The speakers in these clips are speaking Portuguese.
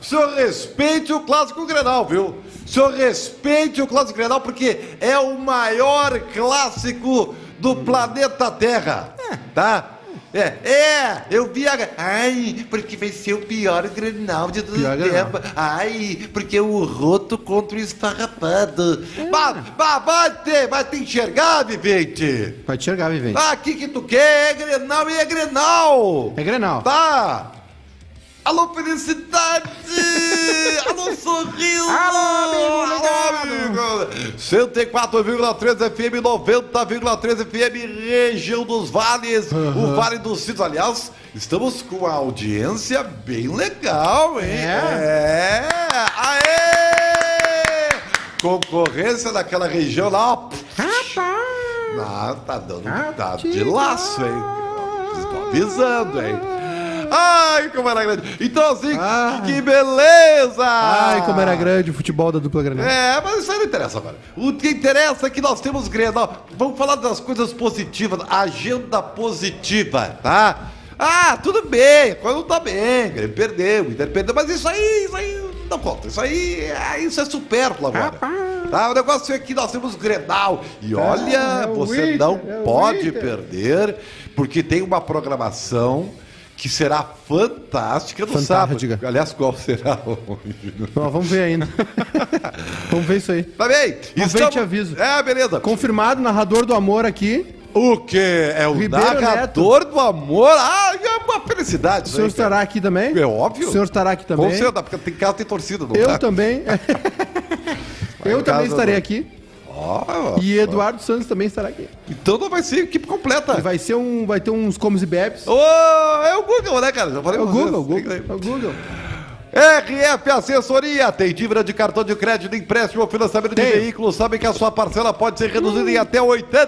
o senhor respeite o clássico Grenal, viu? O senhor respeite o clássico Grenal porque é o maior clássico do planeta Terra, tá? É, é, eu vi a... Ai, porque vai ser o pior Grenal de todo Pior tempo. Grenal. Ai, porque o roto contra o esfarrapado. Bah, bah, vai ter, vai ter enxergar, vivente. Vai te enxergar, vivente. Ah, o que que tu quer? É Grenal e é Grenal. É Grenal. Tá. Alô, felicidade! Alô, sorriso! Alô, amigo Alô, amigo! 104,3 FM, 90,3 FM, região dos vales, o Vale dos Sinos. Aliás, estamos com uma audiência bem legal, hein? É? Aê! Concorrência daquela região lá, ó. Rapaz! Ah, tá dando tá de laço, hein? Estou avisando, hein? Ai, como era grande. Então, assim, Ah. que beleza! Ai, como era grande o futebol da dupla Grenal. É, mas isso aí não interessa agora. O que interessa é que nós temos Grenal. Vamos falar das coisas positivas, agenda positiva, tá? Ah, tudo bem, quando tá bem, ele perdeu, o Inter perdeu, mas isso aí, isso aí não conta. Isso aí, é, isso é supérfluo agora. Tá, o negócio é que nós temos Grenal. E olha, é o você Inter, não é pode perder, porque tem uma programação que será fantástica no Fantástica. sábado. Aliás, qual será hoje? Ó, vamos ver ainda. vamos ver isso aí. Tá bem? Vamos ver te aviso. É, beleza. Confirmado, narrador do amor aqui. O quê? É o Ribeiro narrador do amor? Ah, é uma felicidade. O senhor aí, estará aqui também? É óbvio. O senhor estará aqui também? Com certeza, porque tem casa tem torcida. Não Eu tá? também. Eu também estarei não. aqui. Ó, E Eduardo Santos também estará aqui. Então não vai ser equipe completa. E vai ser um, vai ter uns comes e bebes. Ô, é o Google, né, cara? Já falei É o. Google, Google. É o Google. RF Assessoria tem dívida de cartão de crédito, empréstimo ou financiamento de veículos. Sabe que a sua parcela pode ser reduzida em até 80%.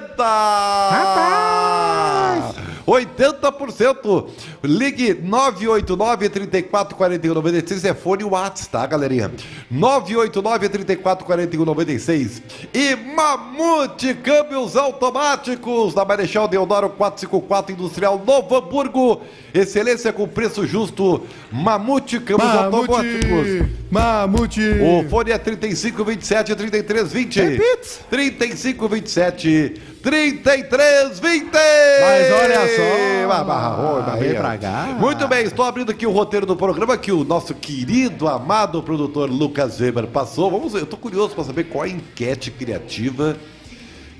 Rapaz! 80%. Ligue 989-344196, é fone WhatsApp, tá, galerinha? 989-344196. E Mamute Câmbios Automáticos da Marechal Deodoro 454 Industrial Novo Hamburgo. Excelência com preço justo. Mamute Câmbios Automáticos. Mamute. O fone é 3527 3320. Repite. 3527 3320. Mas olha só, ah, Barra ah, vem pra cá. Muito bem, estou abrindo aqui o roteiro do programa que o nosso querido, amado produtor Lucas Weber passou. Vamos ver, eu tô curioso para saber qual a enquete criativa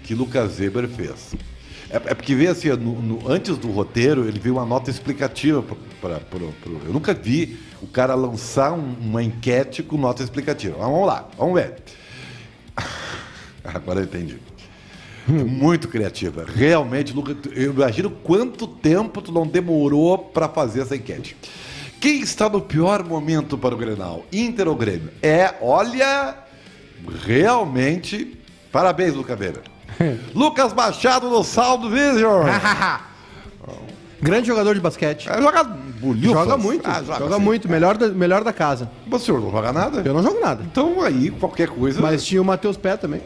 que Lucas Weber fez. É, é porque veio assim, no, no, antes do roteiro, ele viu uma nota explicativa. para. eu nunca vi o cara lançar um, uma enquete com nota explicativa. Mas vamos lá, vamos ver. Agora eu entendi. Muito criativa. Realmente, Lucas, eu imagino quanto tempo tu não demorou para fazer essa enquete. Quem está no pior momento para o Grenal? Inter ou Grêmio? É, olha, realmente, parabéns, Lucas Weber. Lucas Machado no Saldo Vision. Grande jogador de basquete. É, joga. Joga muito. Ah, joga sim. muito. Melhor da, melhor da casa. Mas o senhor não joga nada? Eu não jogo nada. Então aí, qualquer coisa. Mas tinha o Matheus Pé também.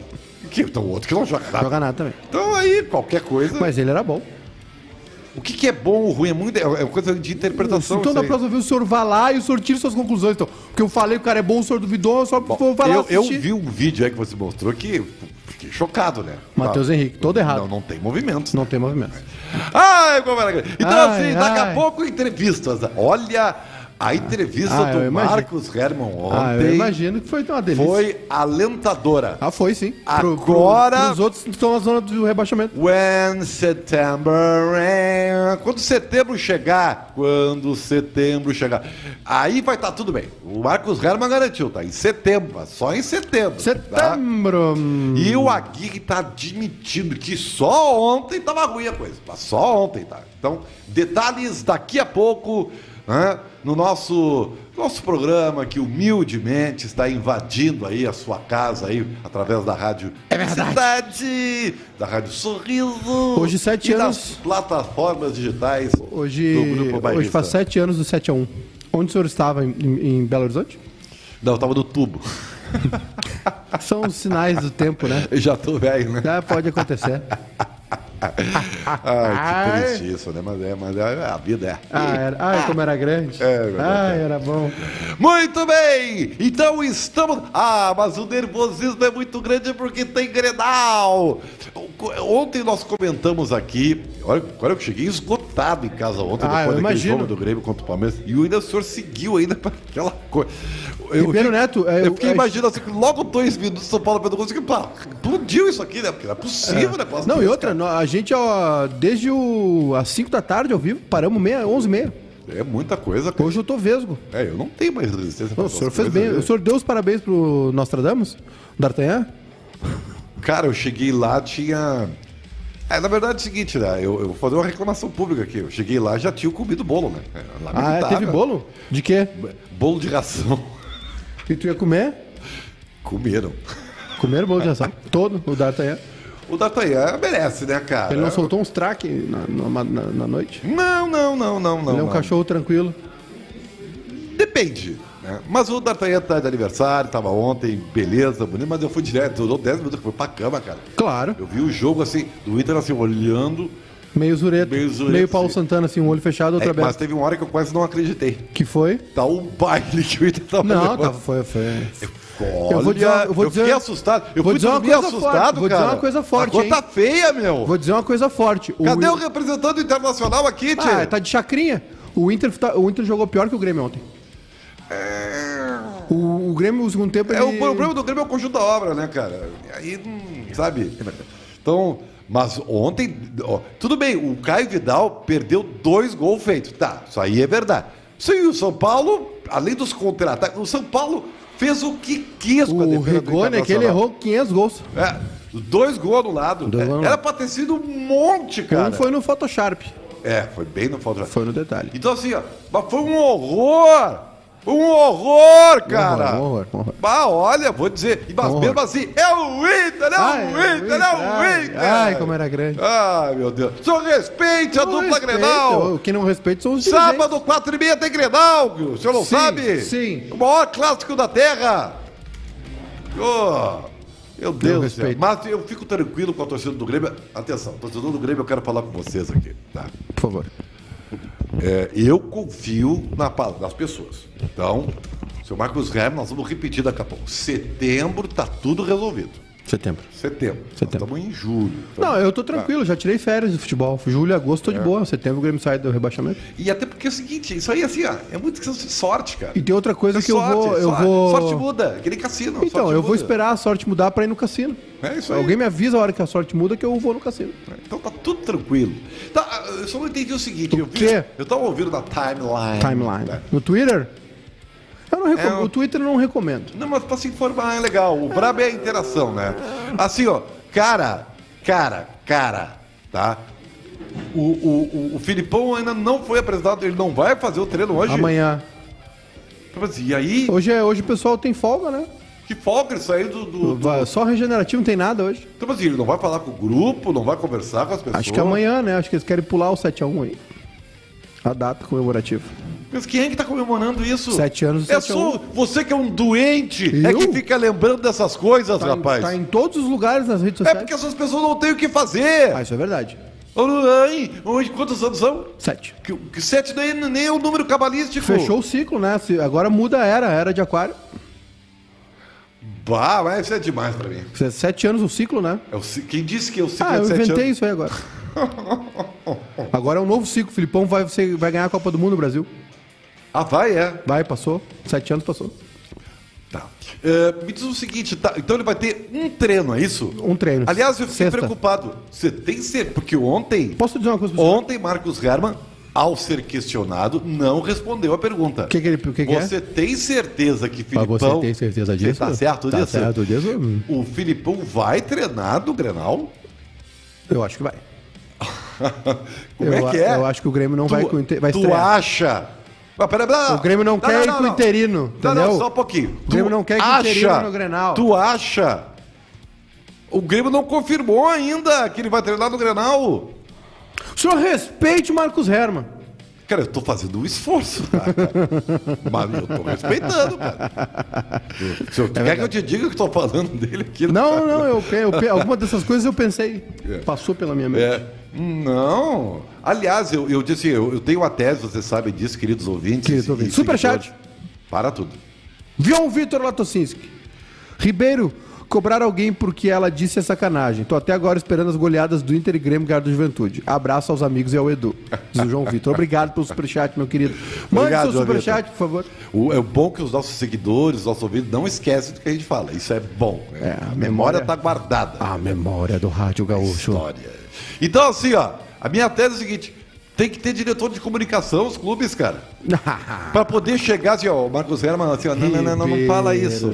Que, então, outro que não joga nada. Joga nada também. Então aí, qualquer coisa. Mas ele era bom. O que, que é bom ou ruim? É, muito, é coisa de interpretação. então da próxima vez o senhor vá lá e o senhor tire suas conclusões. Então, porque eu falei que o cara é bom, o senhor duvidou, só vou vai lá eu, eu vi um vídeo aí que você mostrou que fiquei chocado, né? Matheus Não, Henrique, todo errado. Não, não tem movimentos. Não tem movimento. Ai, como era grande. Então, Ai, assim, daqui a ai. pouco entrevistas. Olha a entrevista Ah, do. Marcos Herman ontem. Ah, eu imagino que foi uma delícia. Foi alentadora. Ah, foi sim. Agora- Os outros estão na zona do rebaixamento. When September. Quando setembro chegar, quando setembro chegar, aí vai estar tudo bem. O Marcos Herman garantiu, tá? Em setembro, só em setembro. tá? Setembro. E o Aguirre tá admitindo que só ontem tava ruim a coisa. Só ontem, tá? Então, detalhes daqui a pouco, né, no nosso, nosso programa que humildemente está invadindo aí a sua casa aí, através da rádio É verdade. Cidade, da Rádio Sorriso. Hoje, sete e anos. das plataformas digitais Hoje, hoje faz sete anos do 7x1. Onde o senhor estava? Em, em- em Belo Horizonte? Não, eu tava no tubo. São os sinais do tempo, né? Eu já tô velho, né? Ah, pode acontecer. Ai, que triste isso, né? Mas é, mas é, a vida é. Ah, era, ai, como era grande. É, verdade. Ai, era bom. Muito bem! Então estamos. Ah, mas o nervosismo é muito grande porque tem Grenal! Ontem nós comentamos aqui. Olha, olha eu cheguei esgotado em casa ontem, Ah, depois daquele jogo do Grêmio contra o Palmeiras. E ainda o senhor seguiu ainda para aquela coisa. Eu, Ribeiro Neto, é, eu fiquei é- imaginando assim, logo dois minutos São Paulo Pedro Gonçalves, que pá, explodiu isso aqui, né? Porque não é possível, né? Não, e outra, nó- a gente, ó, desde o, às 5 da tarde ao vivo, paramos meia, 11 e meia. É muita coisa, cara. Hoje eu tô vesgo. É, eu não tenho mais resistência Não, o senhor fez bem. né? O senhor deu os parabéns pro Nostradamus? D'Artagnan? Cara, eu cheguei lá, tinha. É, na verdade é o seguinte, né? Eu, eu vou fazer uma reclamação pública aqui. Eu cheguei lá já tinha comido bolo, né? É, Ah, é, teve bolo? De quê? Bolo de ração. E tu ia comer? Comeram. Comer bolo de ração. Todo, o D'Artagnan. O D'Artagnan merece, né, cara? Ele não soltou uns traque na, na, na- noite? Não, não, não, não, não. Ele é um não. cachorro tranquilo. Depende. Né? Mas o D'Artagnan tá de aniversário, tava ontem, beleza, bonito, mas eu fui direto, durou 10 minutos, fui pra cama, cara. Claro. Eu vi o jogo assim, do Inter assim, olhando. Meio zureto. Meio Meio, zureto, Paulo sim. Santana, assim, um olho fechado, outro É, mas aberto. teve uma hora que eu quase não acreditei. Que foi? Tá um baile que o Inter tava Não, levando. tá, foi, foi. Olha, Eu vou dizer eu vou fiquei dizer- assustado. Eu vou fui dizer uma coisa assustado, forte, vou dizer uma coisa forte, A tá feia, meu. Vou dizer uma coisa forte. O Cadê o representante internacional aqui, tio? Ah, tá de chacrinha. O Inter, tá- o Inter jogou pior que o Grêmio ontem. O, o Grêmio, no segundo tempo, É, ele... o problema do Grêmio é o conjunto da obra, né, cara? E Aí, hum, sabe? Então, mas ontem, ó, tudo bem, o Caio Vidal perdeu dois gols feitos. Tá, isso aí é verdade. Sim, o São Paulo, além dos contra-ataques, o São Paulo fez o que quis com a O defesa do Rigoni, é que ele errou 500 gols. É, dois gols anulados. Dois É, Era pra ter sido um monte, cara. Um foi no Photoshop. É, foi bem no falta. Foi no detalhe. Então assim, ó, mas foi um horror! Um horror, cara! Um horror, um horror. Ah, olha, vou dizer, e mas mesmo assim, é o Inter, é Ai, o Inter, é o ai, Inter! Ai, como era grande. Ai, meu Deus. Só respeite a Não dupla Grenal! Quem não respeita são os. Sábado, quatro e meia, tem Grenal, o senhor não Sim, sabe? sim. O maior clássico da Terra! Oh, meu Deus do céu. respeito. Mas eu fico tranquilo com a torcida do Grêmio. Atenção, torcedor do Grêmio, eu quero falar com vocês aqui, tá? Por favor. É, eu confio na, nas pessoas. Então, seu Marcos Herman, nós vamos repetir daqui a pouco. Setembro tá tudo resolvido. Setembro. Setembro. Setembro. Estamos em julho. Então, Não, eu tô tranquilo, já tirei férias do futebol. Julho agosto tô É. de boa. Setembro o Grêmio sai do rebaixamento. E até porque é o seguinte, isso aí assim, ó, é muito questão de sorte, cara. E tem outra coisa que eu sorte, vou. Eu sorte, vou... sorte muda, que nem cassino. Então, eu vou muda. esperar a sorte mudar pra ir no cassino. É isso aí. Alguém me avisa a hora que a sorte muda que eu vou no cassino. Então tá tudo tranquilo. Tá, eu só não entendi o seguinte. eu vi-? Eu tava ouvindo na timeline. Timeline. né? No Twitter? Eu não recom... É, O Twitter eu não recomendo. Não, mas pra se informar é legal. O brabo é a interação, né? Assim, ó, cara, cara, cara, tá? O, o, o, o Filipão ainda não foi apresentado, ele não vai fazer o treino hoje. Amanhã. Tipo assim, E aí, Hoje, é... Hoje o pessoal tem folga, né? que folga ele saiu do. do, do... Só regenerativo, não tem nada hoje. Então, assim, ele não vai falar com o grupo, não vai conversar com as pessoas. Acho que amanhã, né? Acho que eles querem pular o 7x1 aí. A data comemorativa. Mas quem é que tá comemorando isso? Sete anos, É sete a só você que é um doente, é Eu? que fica lembrando dessas coisas, Tá, em, rapaz. tá em todos os lugares nas redes É sociais. porque essas pessoas não têm o que fazer. Ah, isso é verdade. Ai, hoje, quantos anos são? Sete. Que, que sete nem, nem é o número cabalístico. Fechou o ciclo, né? Agora muda a era, a era de aquário. Bah, mas isso é demais pra mim. Se- Sete anos o ciclo, né? É o quem disse que é o ciclo Ah, é eu de sete inventei anos? isso aí agora. Agora é um novo ciclo. O Filipão vai, vai ganhar a Copa do Mundo no Brasil. Ah, vai, é. Vai, passou. Sete anos passou. Tá. É, me diz o seguinte, tá, então ele vai ter um treino, é isso? Um treino. Aliás, eu fiquei Sexta. preocupado. Você tem certeza? Porque ontem, Posso dizer uma coisa pra você? ontem Marcos Herman, ao ser questionado, não respondeu a pergunta. O que, que, ele, o que, que é? Você tem certeza que Mas Filipão... você tem certeza disso? Você tá certo tá disso? certo disso? O Filipão vai treinar no Grenal? Eu acho que vai. Como eu, é que é? Eu acho que o Grêmio não tu, vai, vai Tu estrear. acha? O Grêmio não quer ir com o interino, Não, não, só um pouquinho. O Grêmio não quer que o interino no Grenal. Tu acha? O Grêmio não confirmou ainda que ele vai treinar no Grenal. O senhor respeite o Marcos Herman. Cara, eu tô fazendo um esforço, tá, cara? Mas eu tô respeitando, cara. Se eu, quer que eu te diga que eu tô falando dele aqui? Não, não, eu, eu, alguma dessas coisas eu pensei. Passou pela minha mente. É, não. Aliás, eu, eu disse, eu, eu tenho uma tese, vocês sabem disso, queridos ouvintes. Queridos ouvintes. Superchat. Para tudo. João Vitor Latocinski. Ribeiro, cobrar alguém porque ela disse é sacanagem. Tô até agora esperando as goleadas do Inter e Grêmio ganhar do Juventude. Abraço aos amigos e ao Edu. Diz o João Vitor. Obrigado pelo superchat, meu querido. Mande Obrigado, seu superchat, por favor. O, é bom que os nossos seguidores, os nossos ouvintes, não esquecem do que a gente fala. Isso é bom. É, a a memória- está guardada. A memória do Rádio Gaúcho. História. Então, assim, ó, a minha tese é a seguinte: tem que ter diretor de comunicação, os clubes, cara. Pra poder chegar assim, ó, o Marcos Herman, assim, ó, não, não, não, não, não fala isso. O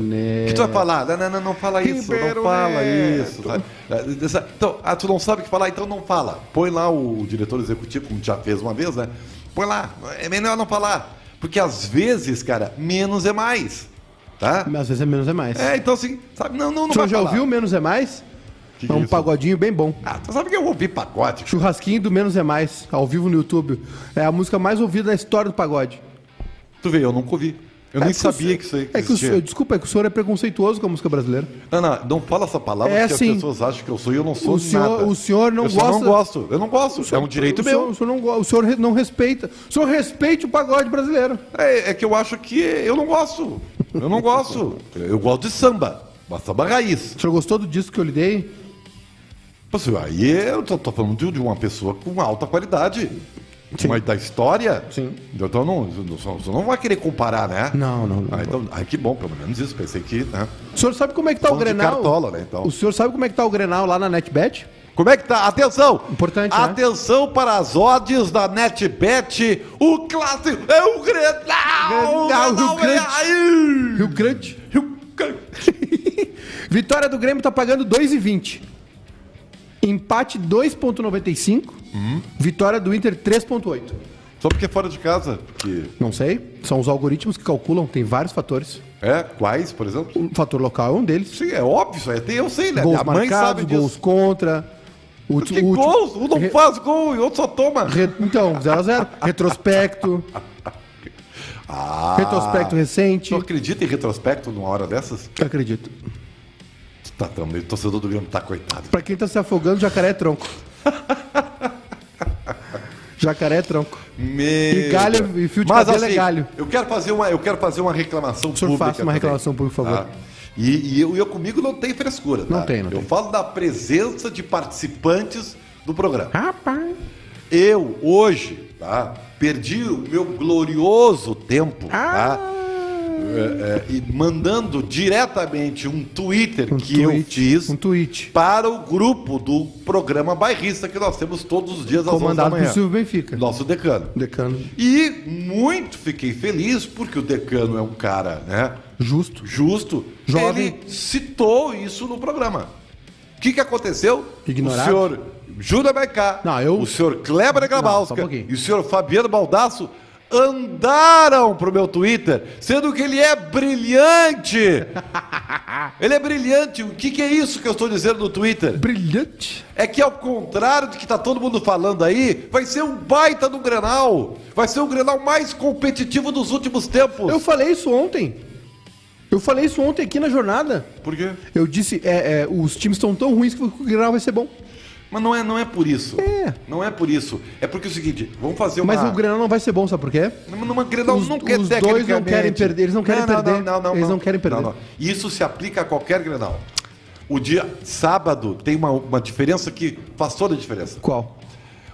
que tu vai falar? Não, não, não, não fala isso, não fala Neto. isso. sabe? Então, ah, tu não sabe o que falar, então não fala. Põe lá o diretor executivo, como já fez uma vez, né? Põe lá, é melhor não falar. Porque às vezes, cara, menos é mais. Tá? Às vezes é menos é mais. É, então assim, sabe? Não, não, não o senhor já falar. ouviu Menos é Mais? Que que é é um isso? pagodinho bem bom. Ah, tu sabe que eu ouvi pagode. Churrasquinho do Menos é Mais, ao vivo no YouTube. É a música mais ouvida da história do pagode. Tu vê, eu nunca ouvi. Eu É nem que sabia senhor- que isso aí É que o senhor, desculpa, é que o senhor é preconceituoso com a música brasileira. Não, não, não fala essa palavra É porque assim. as pessoas acham que eu sou e eu não sou O senhor- nada. o senhor não eu gosta- não gosto. Eu não gosto. é um direito o senhor, meu. O senhor, não, o senhor não respeita. O senhor respeite o pagode brasileiro. É, é que eu acho que eu não gosto. Eu não gosto. Eu gosto de samba. Uma samba raiz. O senhor gostou do disco que eu lhe dei? Aí eu tô, tô falando de, uma pessoa com alta qualidade. Mas da história? Sim. Então não, você não vai querer comparar, né? Não, não, não. Ah, então, ai, que bom, pelo menos isso. Pensei que. Né? O senhor sabe como é que tá o Falando Grenal? cartola, né, então. O senhor sabe como é que tá o Grenal lá na NetBet? Como é que tá? Atenção! Importante, né? Atenção para as odds da NetBet. O clássico é o Grenal! Grenal, O Rio é Grande. aí! Rio Grande. Rio Grande. Vitória do Grêmio tá pagando 2,20. Empate 2,95. Uhum. Vitória do Inter 3,8. Só porque é fora de casa. Porque... Não sei. São os algoritmos que calculam, tem vários fatores. É? Quais, por exemplo? O fator local é um deles. Sim, é óbvio. Tem- Eu sei, né? Gols Minha mãe marcados, sabe disso. gols contra. O, Que último- gols? Um não Re- faz gol e outro só toma. re- então, 0x0. Retrospecto. Ah, Retrospecto recente. Tu acredita em retrospecto numa hora dessas? Acredito. Tá também, o torcedor do Grêmio tá coitado. Pra quem tá se afogando, jacaré é tronco. jacaré é tronco. Meu E galho- Deus. e fio de Mas, cabelo é assim, galho. Eu quero fazer uma, eu quero fazer uma reclamação O senhor pública. faça uma reclamação por favor. tá? E, e eu, eu comigo não tem frescura. Não tá? tem, não Eu tem. falo da presença de participantes do programa. Rapaz. Eu, hoje, tá? Perdi o meu glorioso tempo, Ah. tá? É, é, e mandando diretamente um Twitter Um que eu tweet, fiz um tweet. para o grupo do programa bairrista que nós temos todos os dias às 11 da Comandado manhã. Silvio Benfica. Nosso decano. Decano. E muito fiquei feliz porque o decano é um cara, né? Justo. Justo. Jovem. Ele citou isso no programa. O que, que aconteceu? Ignorado? O senhor Júlio Baicá, Não, eu- o senhor Kleber Não, um pouquinho. e o senhor Fabiano Baldasso andaram pro meu Twitter, sendo que ele é brilhante. ele é brilhante. O que, que é isso que eu estou dizendo no Twitter? Brilhante. É que ao contrário do que tá todo mundo falando aí, vai ser um baita do Grenal. Vai ser o Grenal mais competitivo dos últimos tempos. Eu falei isso ontem. Eu falei isso ontem aqui na jornada. Por quê? Eu disse, é, é, os times estão tão ruins que o Grenal vai ser bom. Mas não é, não é por isso. É. Não é por isso. É porque é o seguinte, vamos fazer uma... Mas o Grenal não vai ser bom, sabe por quê? Numa numa Grenal Os- não quer os dois não querem perder, eles não querem perder. Eles não querem perder. Isso se aplica a qualquer Grenal. O dia sábado tem uma, uma diferença que faz toda a diferença. Qual?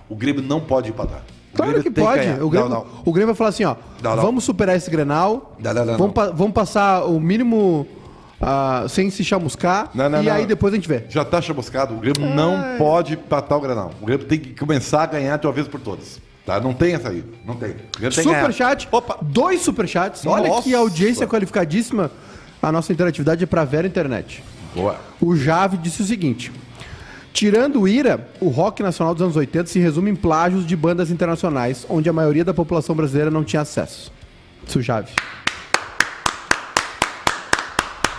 O Grêmio não pode empatar. Claro Grêmio que pode. ganhar. o, Grêmio, Não, não. o Grêmio vai falar assim, ó. Não, não. Vamos superar esse Grenal. Não, não, não, vamos, não. pa- vamos passar o mínimo ah, sem se chamuscar. Não, não, e não. aí depois a gente vê. Já tá chamuscado. O Grêmio É. não pode empatar o Grenal. O Grêmio tem que começar a ganhar de uma vez por todas. Tá? Não tem essa aí. Não tem. Tem. Superchat. Opa! Dois superchats. Olha Nossa. que audiência qualificadíssima. A nossa interatividade é pra Vera Internet. Boa. O Jave disse o seguinte: Tirando o IRA, o rock nacional dos anos 80 se resume em plágios de bandas internacionais, onde a maioria da população brasileira não tinha acesso. Isso, Jave.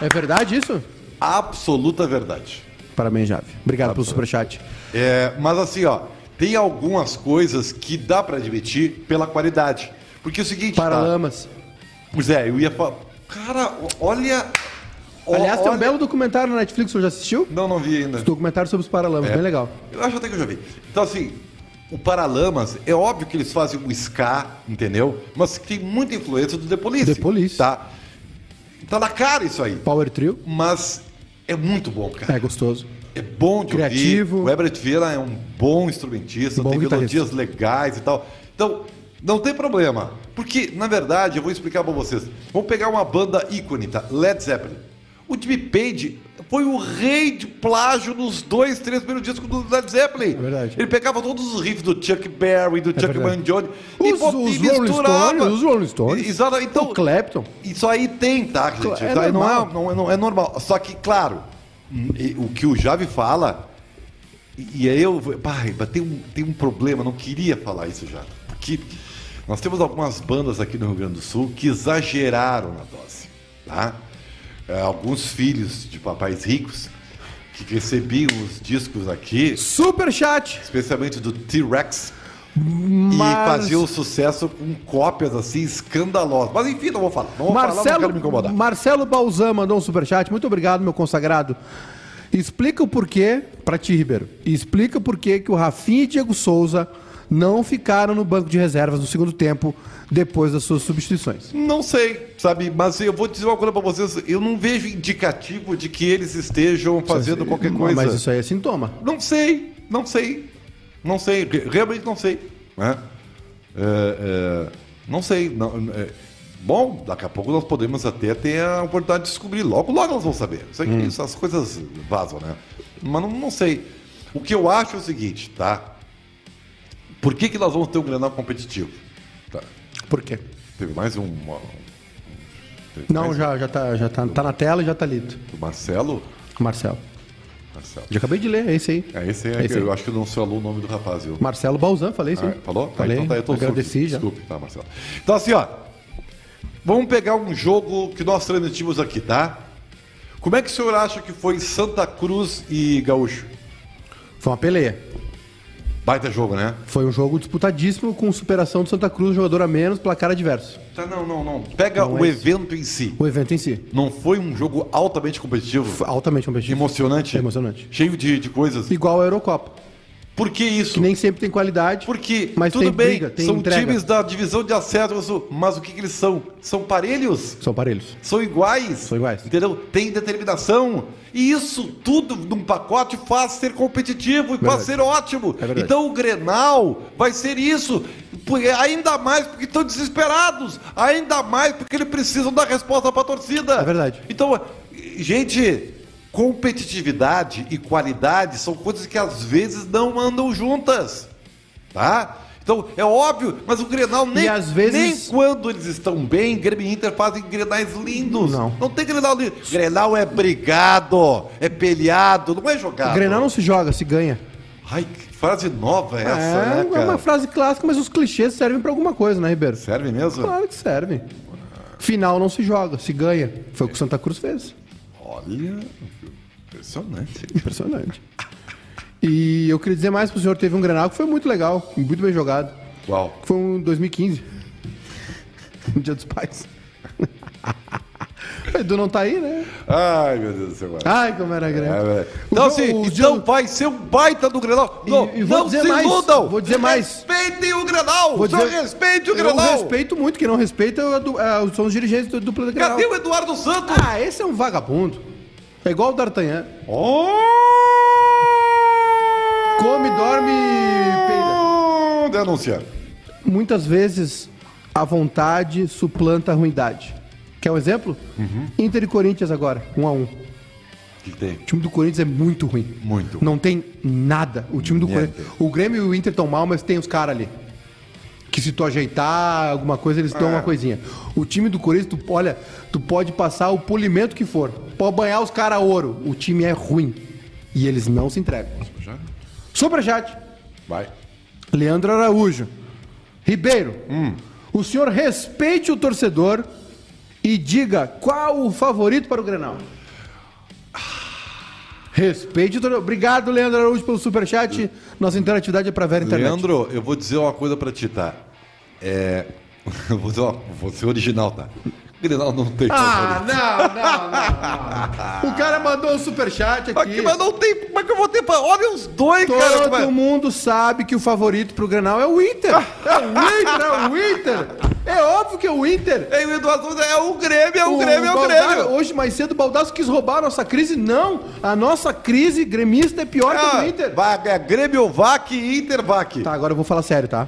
É verdade isso? Absoluta verdade. Parabéns, Jave. Obrigado pelo superchat. É, mas assim, ó, tem algumas coisas que dá pra admitir pela qualidade. Porque é o seguinte, tá? Paralamas. Pois é, eu ia falar. Cara, olha. Aliás, tem um olha- belo documentário na Netflix, você já assistiu? Não, não vi ainda. Documentário sobre os Paralamas, É. bem legal. Eu acho até que eu já vi. Então, assim, o Paralamas, é óbvio que eles fazem um ska, entendeu? Mas tem muita influência do The Police. The Police. Tá? Tá na cara isso aí. Power Trio. Mas é muito bom, cara. É gostoso. É bom de Criativo. ouvir. O Everett Villa é um bom instrumentista, Bom tem guitarrista. melodias legais e tal. Então, não tem problema. Porque, na verdade, eu vou explicar pra vocês. Vamos pegar uma banda ícone, tá? Led Zeppelin. O Jimmy Page foi o rei de plágio nos dois, três primeiros discos do Led Zeppelin. É verdade. Ele pegava todos os riffs do Chuck Berry, do Chuck verdade. Mangione Os- bot- os Rolling Stones, os Rolling Stones. Exato. Então, O Clapton. isso aí tem, tá, gente? É não, é, normal. não, é, não é normal. Só que, claro, e- o que o Javi fala, e, e aí eu. Pai, mas tem um, tem um problema, não queria falar isso já. Porque nós temos algumas bandas aqui no Rio Grande do Sul que exageraram na dose. Tá? É, alguns filhos de papais ricos que recebiam os discos aqui, Super chat. especialmente do T-Rex, Mas- e faziam sucesso com cópias assim escandalosas. Mas enfim, não vou falar. Não vou falar, não Marcelo, quero me incomodar. Marcelo Balzan mandou um superchat. Muito obrigado, meu consagrado. Explica o porquê, pra ti, Ribeiro, explica o porquê que o Rafinha e Diego Souza não ficaram no banco de reservas no segundo tempo depois das suas substituições. Não sei, sabe? Mas eu vou dizer uma coisa pra vocês. Eu não vejo indicativo de que eles estejam fazendo qualquer coisa. Mas isso aí é sintoma. Não sei, não sei. Não sei, re- realmente não sei. né? É, é, não sei. não- é, bom, daqui a pouco nós podemos até ter a oportunidade de descobrir. Logo, logo elas vão saber. Isso aqui, Hum. isso, as coisas vazam, né? Mas não, não sei. O que eu acho é o seguinte, tá? Por que, que nós vamos ter um Grenal competitivo? Tá. Por quê? Teve mais um. teve Não, mais já, já, tá, já tá, tá na tela e já tá lido. um- Marcelo? Marcelo. Marcelo. Já acabei de ler, é esse aí. É, esse aí, É esse eu aí. acho que não falou o nome do rapaz, viu? Marcelo Balzan, falei isso Ah, falou? Ah, Falei, então tá, eu tô agradeci surdo. já. Desculpe, tá, Marcelo. Então assim, ó. Vamos pegar um jogo que nós transmitimos aqui, tá? Como é que o senhor acha que foi Santa Cruz e Gaúcho? Foi uma peleia. Baita jogo, né? Foi um jogo disputadíssimo com superação do Santa Cruz, jogador a menos, placar adverso. Tá, não, não, não. Pega Não o é evento em si. O evento em si. Não foi um jogo altamente competitivo? Foi altamente competitivo. Emocionante? Emocionante. Cheio de, de coisas. Igual a Eurocopa. Por que isso? Que nem sempre tem qualidade. Porque, Mas tudo bem, briga, são entrega. times da divisão de acesso, mas o que, que eles são? São parelhos? São parelhos. São iguais? São iguais. Entendeu? Tem determinação. E isso tudo num pacote faz ser competitivo e faz Verdade. ser ótimo. É então o Grenal vai ser isso. Porque- Ainda mais porque estão desesperados. Ainda mais porque eles precisam dar resposta para a torcida. É verdade. Então, gente, competitividade e qualidade são coisas que às vezes não andam juntas. Tá? Então, é óbvio, mas o Grenal nem, às vezes- nem quando eles estão bem, Grêmio e Inter fazem Grenais lindos. Não. Não tem Grenal lindo. Grenal é brigado, é peleado, não é jogado. O Grenal não se joga, se ganha. Ai, que frase nova é essa, é, né, é cara? uma frase clássica, mas os clichês servem pra alguma coisa, né, Ribeiro? Serve mesmo? Claro que servem. Final não se joga, se ganha. Foi o que o Santa Cruz fez. Olha, impressionante. Impressionante. E eu queria dizer mais pro senhor, teve um Grenal que foi muito legal, muito bem jogado. Uau. Foi um 2015. No Dia dos Pais. O Edu não tá aí, né? Ai, meu Deus do céu. Ai, como era grande. É. O Então, jogo- assim, os então dias- vai ser um baita do Grenal. E- não e vou não dizer se mais, iludam. vou dizer mais. Respeitem o Grenal. Vou dizer- respeite o Eu Grenal. respeito muito, quem não respeita é o é, são os dirigentes do dupla da Grenal. Cadê o Eduardo Santos? Ah, esse é um vagabundo. É igual o D'Artagnan. Oh! Come, dorme e peida. Denunciar. Muitas vezes a vontade suplanta a ruindade. Quer um exemplo? Uhum. Inter e Corinthians agora, um a um. O que, que tem? O time do Corinthians é muito ruim. Muito. Não tem nada. O time do Niente. Corinthians. O Grêmio e o Inter estão mal, mas tem os caras ali. Que se tu ajeitar alguma coisa, eles É. dão uma coisinha. O time do Corinthians, tu, olha, tu pode passar o polimento que for. Pode banhar os caras a ouro. O time é ruim. E eles não se entregam. Superchat. Vai. Leandro Araújo. Ribeiro, Hum. o senhor respeite o torcedor e diga qual o favorito para o Grenal. Respeite. Obrigado, Leandro Araújo, pelo superchat. Nossa interatividade é pra Vera Internet. Leandro, eu vou dizer uma coisa pra ti, tá? É. vou ser original, tá? Grenal não tem Ah, favorito. não, não, não. O cara mandou um superchat aqui. Aqui, mas não tem. Como é que eu vou ter. pra- Olha os dois, cara. Todo é- mundo sabe que o favorito pro Granal é o Inter. É o Inter, é o Inter. É óbvio que é o Inter. É, o Eduardo é o Grêmio, é o, Grêmio, é o Baldasso- Grêmio. Hoje, mais cedo, o Baldasso quis roubar a nossa crise. Não, a nossa crise gremista é pior que Ah, do Inter. vai- é Grêmio Vac e Inter Vac. Tá, agora eu vou falar sério, tá?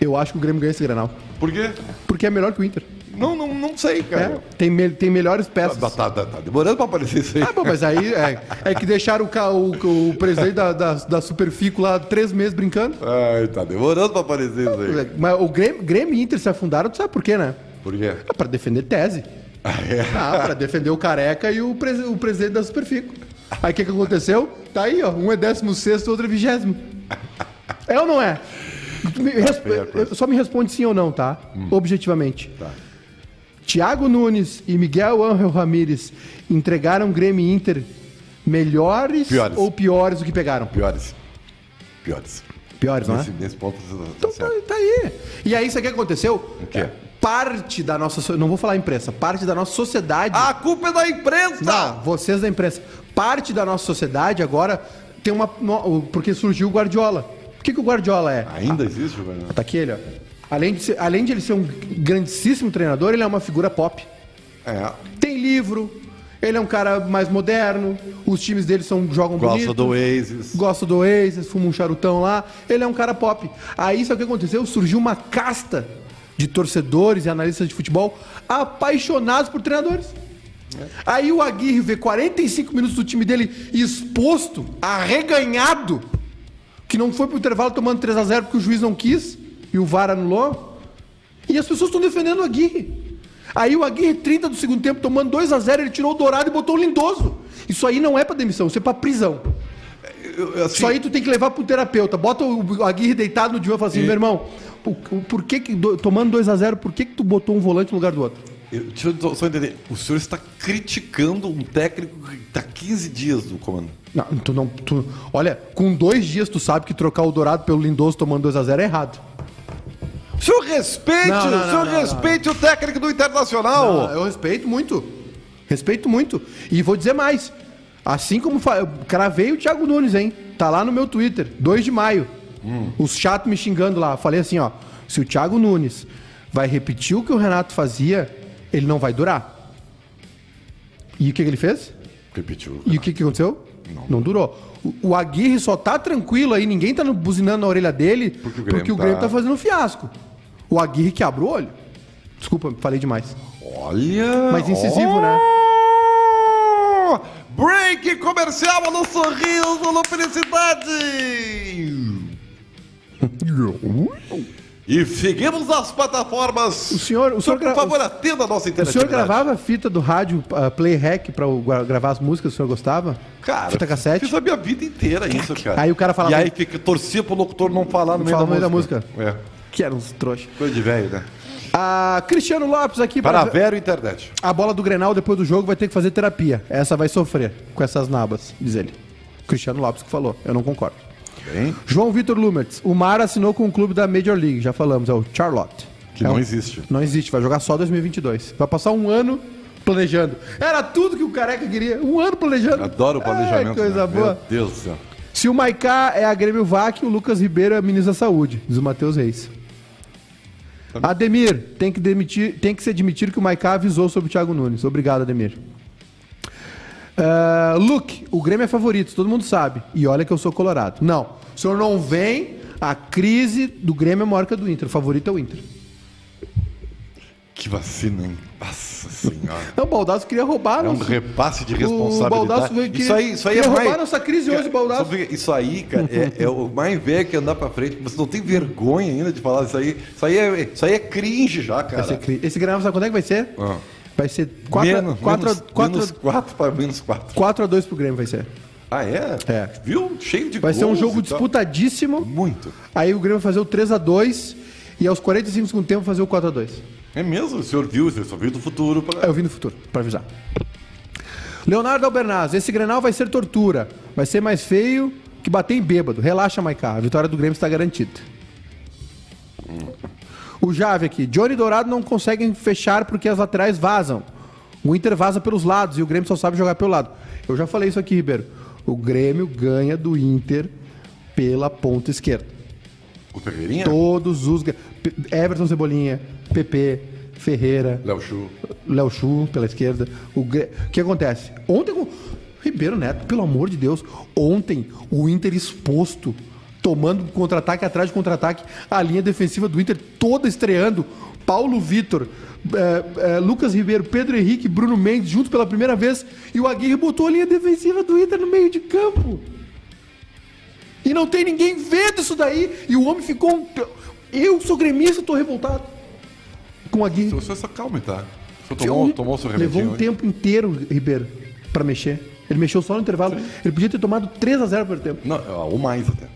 Eu acho que o Grêmio ganha esse Granal. Por quê? Porque é melhor que o Inter. Não, não, não sei, É, cara. tem, me- tem melhores peças. Tá, tá, tá, tá demorando pra aparecer isso aí. Ah, bom, mas aí é, é que deixaram o, o, o presidente da, da, da Superfico lá três meses brincando. Ai, tá demorando pra aparecer isso aí. Mas o Grêmio, Grêmio e Inter se afundaram, tu sabe por quê, né? Por quê? É pra defender tese. Ah, é? Ah, pra defender o Careca e o, pres- o presidente da Superfico. Aí o que, que aconteceu? Tá aí, ó. Um é 16, o outro é vigésimo. É ou não é? Me resp- coisa. Só me responde sim ou não, tá? Objetivamente. Tá. Thiago Nunes e Miguel Ángel Ramírez entregaram Grêmio e Inter melhores, Piores. ou piores do que pegaram? Piores. Piores. Piores, não é? Nesse, nesse ponto tá Então tá, certo. tá aí. E aí, sabe o que aconteceu? O quê? Parte da nossa. Não vou falar imprensa, parte da nossa sociedade. A culpa é da imprensa! Não, vocês da imprensa. Parte da nossa sociedade agora tem uma. Porque surgiu o Guardiola. O que, que o Guardiola é? Ainda existe, velho? Tá aqui ele, ó. Além de, ser- além de ele ser um grandíssimo treinador, ele é uma figura pop. É. Tem livro, ele é um cara mais moderno, os times dele são, jogam Gosta bonito. do Oasis. Gosta do Oasis, fuma um charutão lá. Ele é um cara pop. Aí sabe o que aconteceu? Surgiu uma casta de torcedores e analistas de futebol apaixonados por treinadores. Aí o Aguirre vê 45 minutos do time dele exposto, arreganhado, que não foi pro intervalo tomando 3 a 0 porque o juiz não quis e o VAR anulou. E as pessoas estão defendendo o Aguirre. Aí o Aguirre, 30 do segundo tempo, tomando 2 a 0 ele tirou o Dourado e botou o Lindoso. Isso aí não é pra demissão, isso é pra prisão. Assim, Isso aí tu tem que levar pro terapeuta. Bota o Aguirre deitado no divã e fala assim, meu irmão, por, por que, que do- tomando 2 a 0 por que, que tu botou um volante no lugar do outro? eu- deixa eu só- entender. O senhor está criticando um técnico que está 15 dias no comando. Não, tu não. Tu, olha, com dois dias tu sabe que trocar o Dourado pelo Lindoso tomando 2 a 0 é errado. O senhor respeite, Não, não, o senhor não, não, respeite o técnico do Internacional. Não, eu respeito muito. Respeito muito. E vou dizer mais. Assim como eu cravei o Thiago Nunes, hein? Tá lá no meu Twitter, 2 de maio. Os chatos me xingando lá. Falei assim, ó. Se o Thiago Nunes vai repetir o que o Renato fazia, ele não vai durar. E o que, que ele fez? Repetiu. E o que, que aconteceu? Não, durou. O, o Aguirre só tá tranquilo aí, ninguém tá buzinando na orelha dele porque Porque o o Grêmio, Grêmio tá... tá fazendo um fiasco. O Aguirre que abre o olho. Desculpa, falei demais. Olha. Mas incisivo, né? Oh! Break comercial no sorriso, no felicidade. E seguimos nas plataformas. O senhor- o senhor por favor, atenda a nossa O internet. senhor gravava fita do rádio uh, Play Hack pra o- gra- gravar as músicas? O senhor gostava? Cara, Fita cassete? fiz a minha vida inteira isso, cara. Aí o cara falava- E aí fica, torcia pro locutor não falar no meio, da, da música. É. Que eram uns trouxas. Coisa de velho, né? Ah, Cristiano Lopes aqui Para a para Vero Internet. a bola do Grenal depois do jogo vai ter que fazer terapia. Essa vai sofrer com essas nabas, diz ele. Cristiano Lopes que falou. Eu não concordo. Bem, João Vitor Lumertz. O Mar assinou com um clube da Major League, já falamos, é o Charlotte. que É não um- existe. Não existe, vai jogar só 2022. Vai passar um ano planejando. Era tudo que o careca queria. Um ano planejando. Adoro o planejamento. Ai, coisa né? boa. Meu Deus do céu. Se o Maiká é a Grêmio VAC, o Lucas Ribeiro é a ministra da Saúde, diz o Matheus Reis. Ademir, tem que, demitir, tem que se admitir que o Maiká avisou sobre o Thiago Nunes. Obrigado, Ademir. Ah, Luke, o Grêmio é favorito, todo mundo sabe. E olha que eu sou colorado. Não, o senhor não vem, a crise do Grêmio é maior que a do Inter. O favorito é o Inter. Que vacina, hein? Nossa senhora. Não, o Baldasso queria roubar. É um repasse de O Baldasso responsabilidade. veio Isso aí, isso aí é roubar mais... nossa crise hoje, Baldasso. Isso aí, cara, é, é o mais velho que andar pra frente. Você não tem vergonha ainda de falar isso aí. Isso aí é, isso aí é cringe já, cara. Vai ser cri- Esse Grêmio, sabe quando é que vai ser? Ah. Vai ser 4 menos, 4 menos, 4 menos 4 para menos 4. 4 a 2 pro Grêmio vai ser. Ah, é? É. Viu? Cheio de Vai ser um jogo disputadíssimo. Muito. Aí o Grêmio vai fazer o 3 a 2 e aos 45 do segundo tempo fazer o 4 a 2 É mesmo? O senhor viu, senhor só viu do futuro. Pra... É, eu vim no futuro, pra avisar. Leonardo Albernaz, esse Grenal vai ser tortura. Vai ser mais feio que bater em bêbado. Relaxa, Maiká. A vitória do Grêmio está garantida. O Jave aqui. Johnny e Dourado não conseguem fechar porque as laterais vazam. O Inter vaza pelos lados e o Grêmio só sabe jogar pelo lado. Eu já falei isso aqui, Ribeiro. O Grêmio ganha do Inter pela ponta esquerda. O Ferreirinha? Todos os. Everton Cebolinha, PP, Ferreira, Léo Chu. Léo Chu pela esquerda. O, o que acontece? Ontem com. Ribeiro Neto, pelo amor de Deus. Ontem, o Inter exposto, tomando contra-ataque atrás de contra-ataque, a linha defensiva do Inter toda estreando. Paulo Vitor, eh, eh, Lucas Ribeiro, Pedro Henrique, Bruno Mendes juntos pela primeira vez. E o Aguirre botou a linha defensiva do Inter no meio de campo. E não tem ninguém vendo isso daí. E o homem ficou. um- Eu sou gremista, tô revoltado. Com o Aguirre. O senhor só calme, tá? Foi tomou, tomou o seu Levou um tempo inteiro, Ribeiro, pra mexer. Ele mexeu só no intervalo. Ele podia ter tomado 3 a 0 por tempo. Não, ou mais até.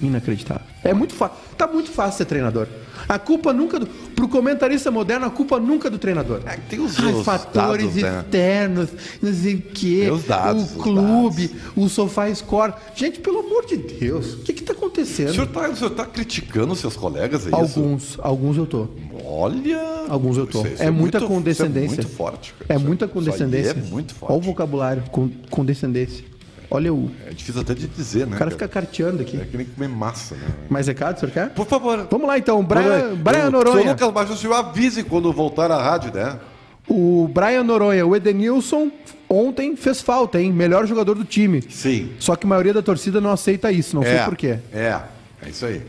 Inacreditável. É muito fácil. Tá muito fácil ser treinador. A culpa nunca do. Pro comentarista moderno, a culpa nunca é do treinador. É, tem os- Ai, os fatores dados, né? externos, não sei o quê. Os dados, o os clube, o sofá score. Gente, pelo amor de Deus, o que que tá O acontecendo? senhor tá, o senhor tá criticando seus colegas, é isso? Alguns, alguns eu tô. Olha. Alguns eu tô. Isso- isso é, muita muito- condescendência. Isso é muito forte. cara. É Isso muita aí condescendência. é muito Olha o forte. vocabulário, con- condescendência. Olha o. É difícil até de dizer, né? O cara fica carteando aqui. É que nem comer massa, né? Mais recado, o senhor quer? Por favor. Vamos lá então, Brian, Brian Noronha. Lucas Baixo, o senhor avise quando voltar à rádio, né? O Brian Noronha, o Edenilson ontem fez falta, hein? Melhor jogador do time. Sim. Só que a maioria da torcida não aceita isso, não sei é, por quê. É, é isso aí.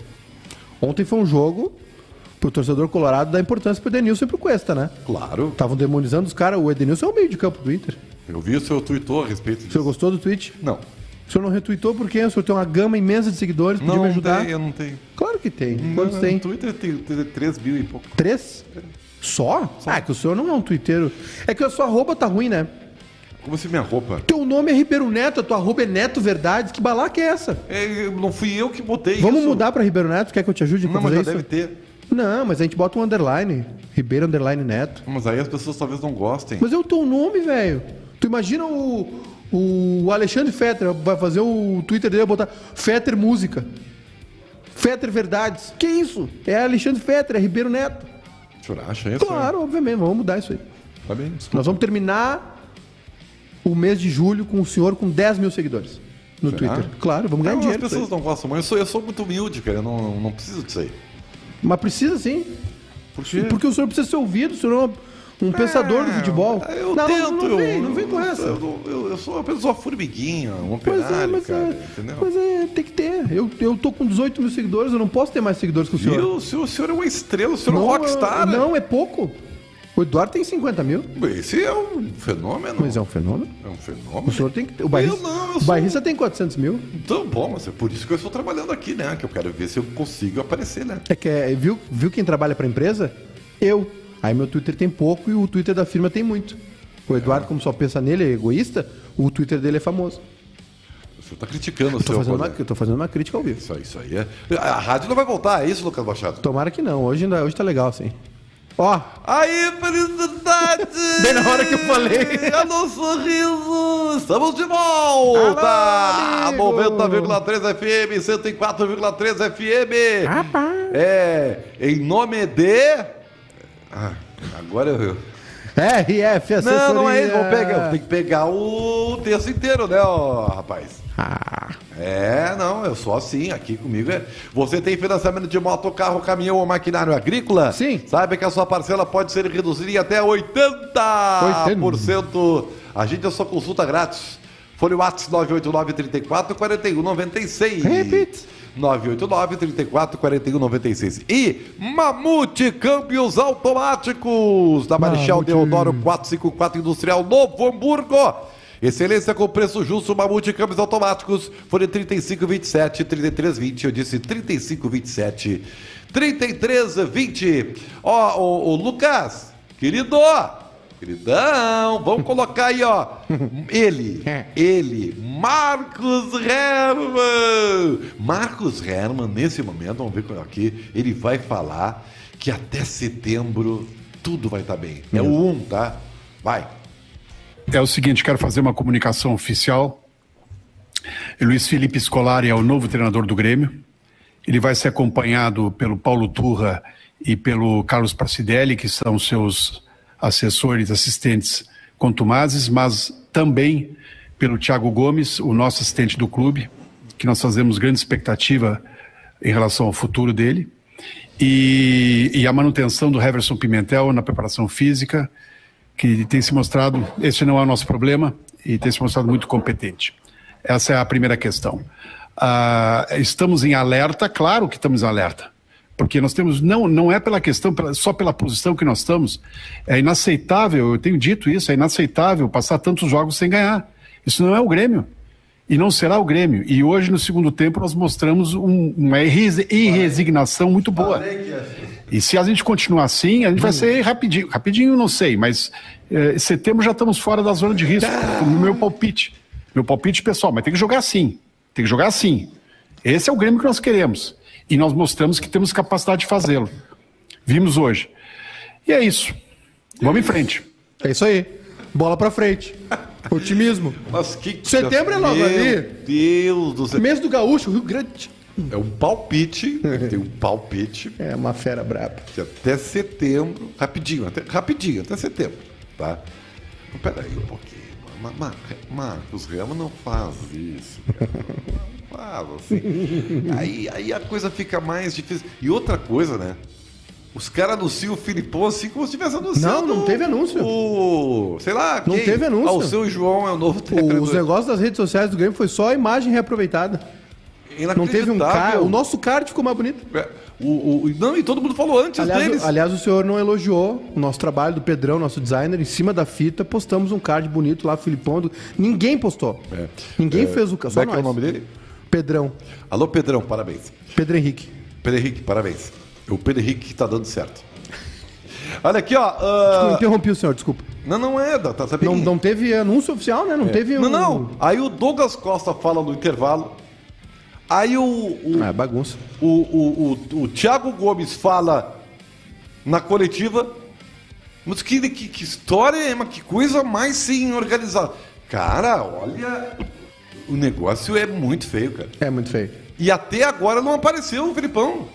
Ontem foi um jogo pro torcedor colorado dar importância pro Edenilson e pro Cuesta, né? Claro. Estavam demonizando os caras. O Edenilson é o meio de campo do Inter. Eu vi o seu tweetou a respeito O senhor disso. gostou do tweet? Não. O senhor não retweetou por quê? O senhor tem uma gama imensa de seguidores, podia Não, me não ajudar? tem, eu não tenho. Claro que tem. Quantos No tem? Twitter tem, tem 3 mil e pouco. Três? Só? Ah, é que o senhor não é um twitteiro. É que a sua arroba tá ruim, né? Como assim minha roupa? Teu nome é Ribeiro Neto, a tua arroba é Neto Verdades. Que balaca é essa? É, não fui eu que botei Vamos isso. mudar pra Ribeiro Neto? Quer que eu te ajude Não, mas já isso? deve ter. Não, mas a gente bota um underline. Ribeiro Underline Neto. Mas aí as pessoas talvez não gostem. Mas é o teu nome, velho. Tu imagina o, o Alexandre Fetter vai fazer o Twitter dele botar Fetter Música. Fetter Verdades. Que isso? É Alexandre Fetter, é Ribeiro Neto. O acha isso? Claro, obviamente, vamos mudar isso aí. Tá bem, desculpa. Nós vamos terminar o mês de julho com o senhor com 10 mil seguidores no Será? Twitter. Claro, vamos ganhar Não, as dinheiro. isso pessoas aí. não gostam, mas eu sou, eu sou muito humilde, cara. Eu não, não preciso disso aí. Mas precisa sim. Por quê? Porque o senhor precisa ser ouvido, o senhor é um- pensador do futebol. Ah, Eu não, tento. não, não vem, eu- não vem com essa. Eu, eu- eu sou uma pessoa formiguinha, um Pois é, operário, mas, cara. é, entendeu? mas é, tem que ter. Eu, eu tô com 18 mil seguidores, eu não posso ter mais seguidores que o senhor. O senhor, o senhor é uma estrela, o senhor é um rockstar. é- Não, é pouco. O Eduardo tem 50 mil, Esse é um fenômeno. mas é um fenômeno. É um fenômeno. O senhor tem que ter. O Barrista, não, eu o sou- Barrista tem 400 mil. Então, bom, mas é por isso que eu estou trabalhando aqui, né? Que eu quero ver se eu consigo aparecer, né? É que é, viu, viu quem trabalha pra empresa? Eu. Aí meu Twitter tem pouco e o Twitter da firma tem muito. O Eduardo, como só pensa nele, é egoísta, o Twitter dele é famoso. Senhor está criticando o seu fazendo, colega. tô fazendo uma crítica ao vivo. Isso isso aí é. A rádio não vai voltar, é isso, Lucas Machado? Tomara que não. Hoje, ainda, hoje tá legal, sim. Ó, Aí, felicidade! Bem na hora que eu falei. Alô, sorriso! Estamos de volta! Alô, amigo! 90,3 FM, 104,3 FM! É, em nome de. Ah, agora eu. RF, assessoria. Não, não é isso, vamos pegar, tem que pegar o texto inteiro, né, ó, rapaz? Ah, É, não, eu sou assim, aqui comigo é. Você tem financiamento de moto, carro, caminhão ou maquinário agrícola? Sim. Saiba que a sua parcela pode ser reduzida em até 80%. A gente é só consulta grátis. Folha WhatsApp 989 34 41 96. Repite. 989 34 41 96. E Mamute Câmbios Automáticos, da Marechal. Deodoro 454 Industrial Novo Hamburgo. Excelência com preço justo, Mamute Câmbios Automáticos. Folha 35, 27, 33, 20. Eu disse 35, 27, 33, 20. Ó, o, o Lucas, querido, queridão, vamos colocar aí, ó. Ele, ele, Marcos Herman. Marcos Herman, nesse momento, vamos ver aqui, ele vai falar que até setembro tudo vai estar bem. É o 1, tá? Vai. é o seguinte: quero fazer uma comunicação oficial. Luiz Felipe Scolari é o novo treinador do Grêmio. Ele vai ser acompanhado pelo Paulo Turra e pelo Carlos Pracidelli, que são seus assessores, assistentes contumazes, mas também pelo Thiago Gomes, o nosso assistente do clube, que nós fazemos grande expectativa em relação ao futuro dele. E, e a manutenção do Heverson Pimentel na preparação física, que tem se mostrado, esse não é o nosso problema, e tem se mostrado muito competente. Essa é a primeira questão. Uh, estamos em alerta, claro que estamos em alerta porque nós temos não não é pela questão só pela posição que nós estamos. É inaceitável eu tenho dito isso é inaceitável passar tantos jogos sem ganhar. Isso não é o Grêmio. E não será o Grêmio. E hoje no segundo tempo nós mostramos um, uma irresignação muito boa. E se a gente continuar assim a gente vai ser rapidinho rapidinho não sei mas é, setembro já estamos fora da zona de risco no meu palpite. Meu palpite pessoal mas tem que jogar assim tem que jogar assim esse é o Grêmio que nós queremos e nós mostramos que temos capacidade de fazê-lo. Vimos hoje. E é isso. Vamos em frente. É isso aí. Bola pra frente. Otimismo. Mas que Setembro é logo Meu ali. Deus do céu. Mês do Gaúcho, Rio Grande. É um palpite. tem um palpite. É uma fera braba. Que até setembro. Rapidinho, até, rapidinho, até setembro. Tá? Peraí um pouquinho. Ma- Ma- Marcos Ramos não faz isso. Cara. Faz assim. Aí, aí a coisa fica mais difícil. E outra coisa, né? Os caras anunciam o Filipão assim como se tivesse anunciado. Não, não teve anúncio. O. Sei lá, Não quem? teve anúncio. Ah, o seu João é o novo treinador. os negócios das redes sociais do Grêmio foi só a imagem reaproveitada. Não teve um. Inacreditável. O nosso card ficou mais bonito. É, o, o- não, e todo mundo falou antes Aliás, deles. o, aliás, o senhor não elogiou o nosso trabalho do Pedrão, nosso designer, em cima da fita. Postamos um card bonito lá, Filipão. do- Ninguém postou. É. Ninguém É, fez o como só é que é o nome dele? Pedrão. Alô, Pedrão, parabéns. Pedro Henrique. Pedro Henrique, parabéns. O Pedro Henrique que tá dando certo. Olha aqui, ó. Eu ah, interrompi o senhor, desculpa. Não, não é, tá, tá bem. Não, não teve anúncio oficial, né? Não teve Não, um... não. Aí o Douglas Costa fala no intervalo. Aí o, o, Ah, bagunça. o, o, o, o Thiago Gomes fala na coletiva. Mas que, que, que história, mas que coisa mais sem organizar. Cara, olha. O negócio é muito feio, cara. É muito feio. E até agora não apareceu o Filipão.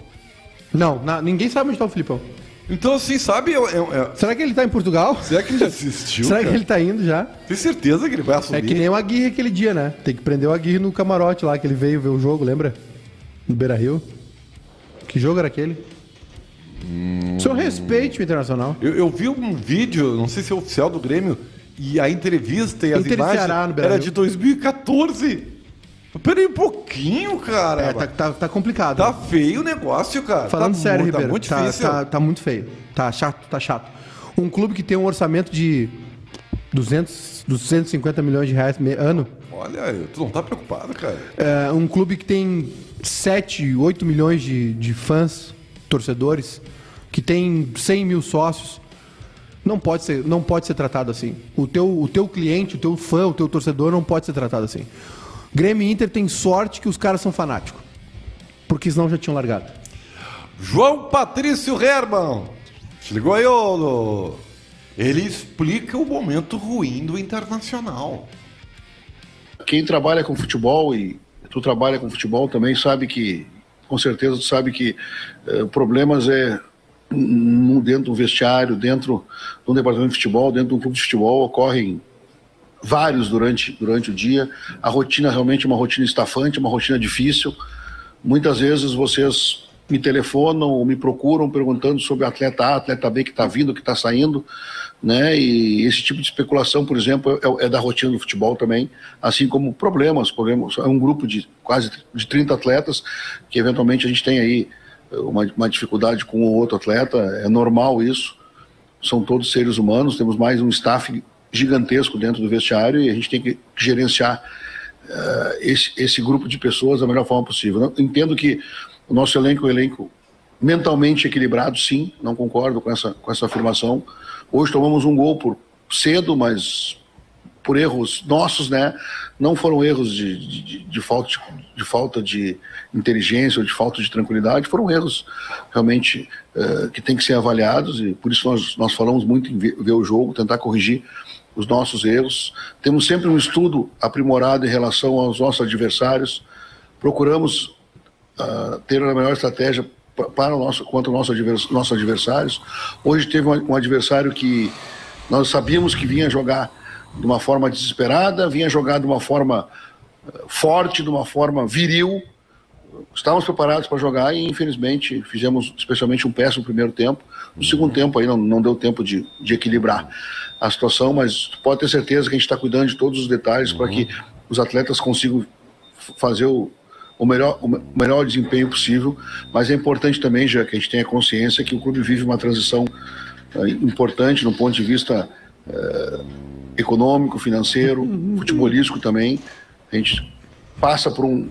Não, na- ninguém sabe onde tá o Filipão. Então, assim, sabe? é- é- é- Será que ele tá em Portugal? será que ele já assistiu? Será que cara? ele tá indo já? Tem certeza que ele vai assumir? É que nem o Aguirre aquele dia, né? Tem que prender o Aguirre no camarote lá, que ele veio ver o jogo, lembra? No Beira Rio. Que jogo era aquele? Hum. O senhor respeite o Internacional. Eu, eu vi um vídeo, não sei se é oficial do Grêmio, e a entrevista e as Inter imagens Ceará era de 2014. Peraí um pouquinho, cara. É, tá, tá, tá complicado. Tá feio o negócio, cara. Falando tá sério, muito, Ribeiro, Tá muito tá, difícil. tá- tá muito feio. Tá chato, tá chato. Um clube que tem um orçamento de 200, 250 milhões de reais ano. Olha, tu não tá preocupado, cara. É, um clube que tem 7, 8 milhões de, de fãs, torcedores, que tem 100 mil sócios. Não pode ser, não pode ser tratado assim. O teu, o teu cliente, o teu fã, o teu torcedor não pode ser tratado assim. Grêmio e Inter tem sorte que os caras são fanáticos. Porque senão já tinham largado. João Patrício Herman. Se ligou aí. Lô? Ele explica o momento ruim do Internacional. quem trabalha com futebol e tu trabalha com futebol também sabe que, com certeza, tu sabe que eh, problemas é no- dentro do vestiário, dentro de um departamento de futebol, dentro de um clube de futebol, ocorrem vários durante, durante o dia. A rotina realmente é uma rotina estafante, uma rotina difícil. Muitas vezes vocês me telefonam ou me procuram perguntando sobre atleta A, atleta B que está vindo, que está saindo, né? E esse tipo de especulação, por exemplo, é, é da rotina do futebol também, assim como problemas, problemas. É um grupo de quase de 30 atletas que eventualmente a gente tem aí uma, uma dificuldade com o outro atleta, é normal isso. São todos seres humanos, temos mais um staff gigantesco dentro do vestiário e a gente tem que gerenciar eh, esse, esse grupo de pessoas da melhor forma possível. Eu entendo que o nosso elenco é um elenco mentalmente equilibrado, sim, não concordo com essa, com essa afirmação. Hoje tomamos um gol por cedo, mas por erros nossos, né? Não foram erros de, de, de- falta, de, de falta de inteligência ou de falta de tranquilidade, foram erros realmente eh, que têm que ser avaliados e por isso nós, nós falamos muito em ver, ver o jogo, tentar corrigir os nossos erros, temos sempre um estudo aprimorado em relação aos nossos adversários, procuramos uh, ter a melhor estratégia para o nosso, contra os nossos, nossos adversários. Hoje teve um adversário que nós sabíamos que vinha jogar de uma forma desesperada, vinha jogar de uma forma uh, forte, de uma forma viril. Estávamos preparados para jogar e, infelizmente, fizemos especialmente um péssimo primeiro tempo. No segundo tempo, aí não, não deu tempo de, de equilibrar a situação, mas pode ter certeza que a gente está cuidando de todos os detalhes uhum. para que os atletas consigam fazer o, o melhor, o melhor desempenho possível, mas é importante também, já que a gente tenha consciência que o clube vive uma transição uh, importante no ponto de vista uh, econômico, financeiro, uhum. futebolístico também. A gente passa por, um,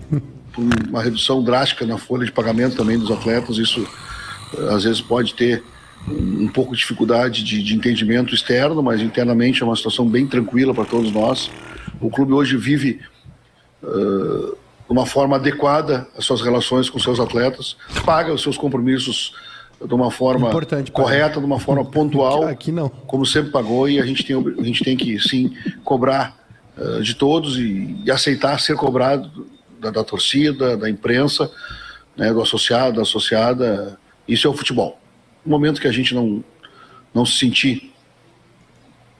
por, uma redução drástica na folha de pagamento também dos atletas, isso uh, às vezes pode ter um pouco de dificuldade de, de entendimento externo, mas internamente é uma situação bem tranquila para todos nós. O clube hoje vive uh, de uma forma adequada as suas relações com seus atletas, paga os seus compromissos de uma forma Importante, correta, de uma forma pontual, aqui não. como sempre pagou, e a gente tem, a gente tem que sim cobrar uh, de todos e, e, aceitar ser cobrado da, da torcida, da imprensa, né, do associado, da associada. Isso é o futebol. No momento que a gente não, não se sentir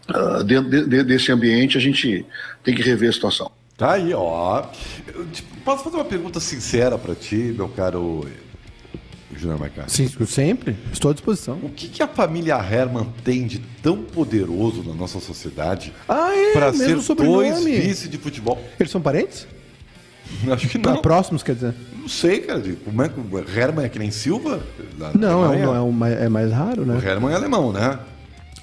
uh, dentro de, de, desse ambiente, a gente tem que rever a situação. Tá aí, ó. Eu, tipo, posso fazer uma pergunta sincera para ti, meu caro Júnior Maicá? Sim, sempre. Estou à disposição. O que, que, a família Herman tem de tão poderoso na nossa sociedade ah, é, para ser dois vice de futebol? Eles são parentes? Acho que não. próximos, quer dizer? Não sei, cara. Como é que o Herman é que nem Silva? Não, é, não é, um, é mais raro, né? O Herman é alemão, né?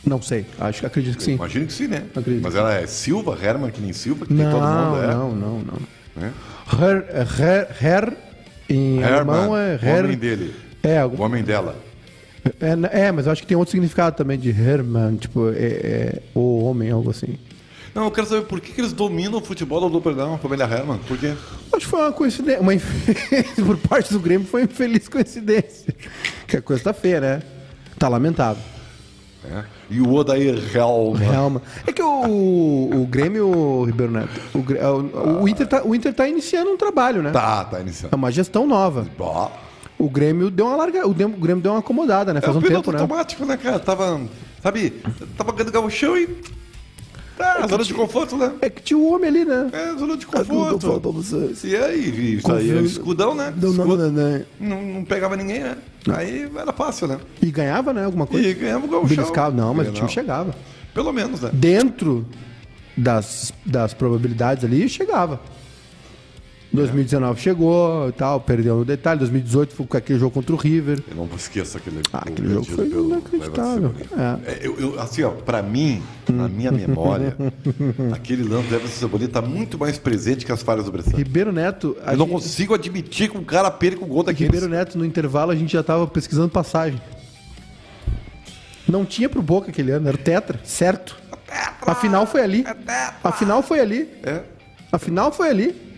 Não sei, acho que acredito que sim. Imagino que sim, né? Acredito. Mas ela é Silva, Herman, que nem Silva, que não, todo mundo é. Não, não, não. É? Her, her, her em Herman, alemão é Her. Homem dele. É, o homem dela. É, é, mas eu acho que tem outro significado também de Herman, tipo, é, é o homem, algo assim. Não, eu quero saber por que, que eles dominam o futebol do Duperdão, a família Herman. Por quê? Acho que foi uma coincidência. Uma por parte do Grêmio foi uma infeliz coincidência. Que a coisa tá feia, né? Tá lamentável. É. E o Odair Helma. Helma. É que o, o Grêmio, o Ribeiro Neto, o, o, o, Inter tá, o Inter tá iniciando um trabalho, né? Tá, tá iniciando. É uma gestão nova. Bah. O Grêmio deu uma larga, o Grêmio deu uma acomodada, né? Faz é, um tempo, né? automático, né, cara? Tava, sabe, tava ganhando gauchão e é, zona de conforto, né? É que tinha o um homem ali, né? É, zona de conforto. E aí, isso aí, é escudão, né? Não, não, não, não, não, não pegava ninguém, né? Aí era fácil, né? E ganhava, né? Alguma coisa? E ganhava o gol Beliscava, não, mas o time chegava. Pelo menos, né? Dentro das, das probabilidades ali, chegava. 2019 é. chegou e tal, perdeu no detalhe. 2018 foi com aquele jogo contra o River. Eu não esqueço aquele, ah, aquele jogo foi inacreditável. É. É, eu, eu, assim, ó, pra mim, na minha memória, aquele lance do Everton Cebolinha tá muito mais presente que as falhas do Bressan. Ribeiro Neto. Eu não gente... consigo admitir que um cara perca o gol daquele. Ribeiro Neto, no intervalo, a gente já tava pesquisando passagem. Não tinha pro Boca aquele ano, era o Tetra, certo. A final foi ali. A final foi ali. É. A final foi ali.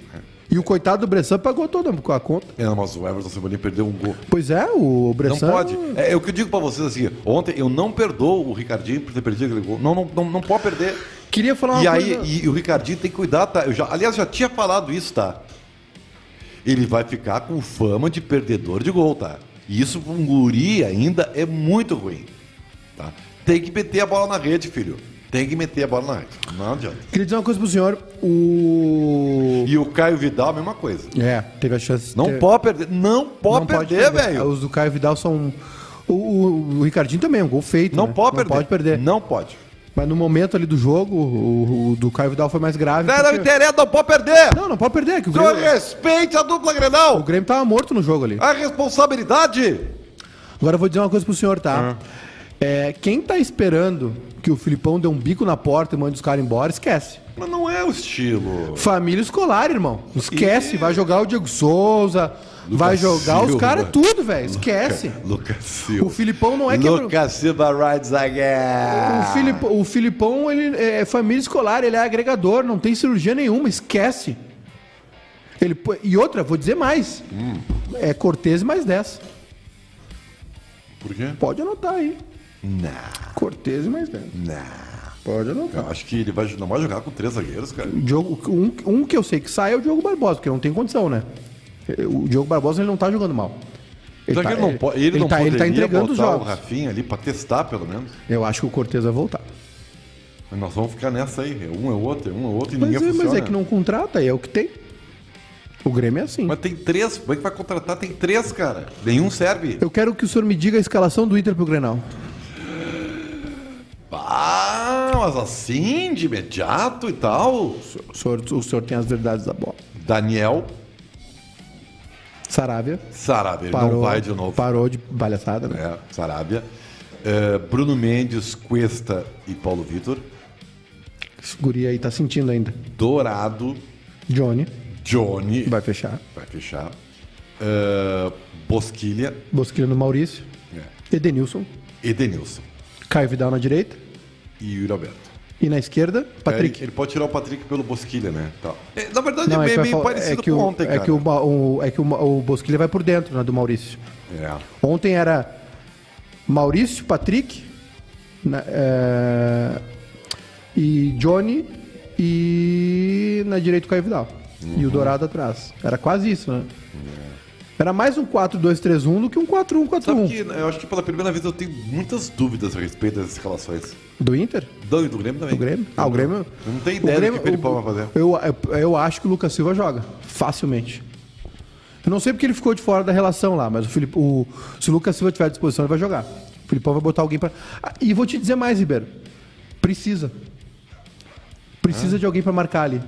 E o coitado do Bressan pagou toda a conta. É, mas o Everton Cebolinha perdeu um gol. Pois é, o Bressan... Não pode. É, é o que eu digo pra vocês assim, ontem eu não perdoo o Ricardinho por ter perdido aquele gol. Não, não, não, não pode perder. Queria falar uma e coisa... Aí, e o Ricardinho tem que cuidar, tá? Eu já, aliás, já tinha falado isso, tá? Ele vai ficar com fama de perdedor de gol, tá? E isso pra um guri ainda é muito ruim, tá? Tem que meter a bola na rede, filho. Tem que meter a bola na rede. Não adianta. Queria dizer uma coisa pro senhor. O. E o Caio Vidal, a mesma coisa. É, teve a chance. Não ter... pode perder. Não pode não perder, velho. Os do Caio Vidal são. O, o, o, Ricardinho também, um gol feito. Não né? pode perder. Não pode perder. Não pode. Mas no momento ali do jogo, o, o do Caio Vidal foi mais grave. Não, porque... não interessa, não pode perder! Não, não pode perder. Que o Grêmio... respeite a dupla Grenal! O Grêmio tava morto no jogo ali. A responsabilidade! Agora eu vou dizer uma coisa pro senhor, tá? Uhum. É, quem tá esperando que o Filipão dê um bico na porta e mande os caras embora, esquece. Mas não é o estilo. Família escolar, irmão. Esquece. E... Vai jogar o Diego Souza. Lucas vai jogar Silva. os caras tudo, velho. Esquece. Lucas Silva. O Filipão não é que. Lucas Silva rides again. O, Filip, o Filipão, ele é família escolar, ele é agregador, não tem cirurgia nenhuma, esquece. Ele, e outra, vou dizer mais. Hum. É Cortez mais 10. Por quê? Pode anotar aí. Não. Cortez mais 10. Não. Pode Eu anotar. acho que ele vai, não vai jogar com três zagueiros, cara. Diogo, um, um que eu sei que sai é o Diogo Barbosa, porque não tem condição, né? O Diogo Barbosa ele não tá jogando mal. Ele tá, que ele não, po- ele não tá, ele tá entregando os jogos. o Rafinha ali pra testar, pelo menos? Eu acho que o Cortez vai voltar. Mas nós vamos ficar nessa aí. É Um é outro, é um é outro e Mas ninguém é, funciona. mas é que não contrata, é o que tem. O Grêmio é assim. Mas tem três. Como é que vai contratar? Tem três, cara. Nenhum serve. Eu quero que o senhor me diga a escalação do Inter pro Grenal. Ah, mas assim, de imediato e tal. O senhor, o senhor tem as verdades da bola. Daniel Sarabia Sarabia. Ele parou, não vai de novo. parou de palhaçada, né? É, Sarabia. É, Bruno Mendes, Cuesta e Paulo Vitor. Esse guri aí tá sentindo ainda. Dourado, Johnny Johnny. vai fechar. Vai fechar. É, Bosquilha. Bosquilha no Maurício. É. Edenilson. Edenilson. Caio Vidal na direita. E Yuri Alberto. E na esquerda, Patrick. É, ele pode tirar o Patrick pelo Bosquilha, né? Tal. É, na verdade, Não, é é fal- parecido é que com o, ontem, é cara. que o, o- é que o, o Bosquilha vai por dentro, né, do Maurício. É. Ontem era Maurício, Patrick na- é, e Johnny e na direita o Caio Vidal. Uhum. E o Dourado atrás. Era quase isso, né? Era mais um 4-2-3-1 do que um 4-1-4-1. Sabe que eu acho que pela primeira vez eu tenho muitas dúvidas a respeito das escalações. Do Inter? Do, do Grêmio também. Do Grêmio? Ah, o Grêmio. Não o ideia Grêmio- do que o Felipão o- vai fazer. Eu, eu, eu acho que o Lucas Silva joga. Facilmente. Eu não sei porque ele ficou de fora da relação lá, mas o, Felipe, o se o Lucas Silva tiver à disposição, ele vai jogar. O Filipão vai botar alguém pra. Ah, e vou te dizer mais, Ribeiro. Precisa. Precisa de alguém pra marcar ali.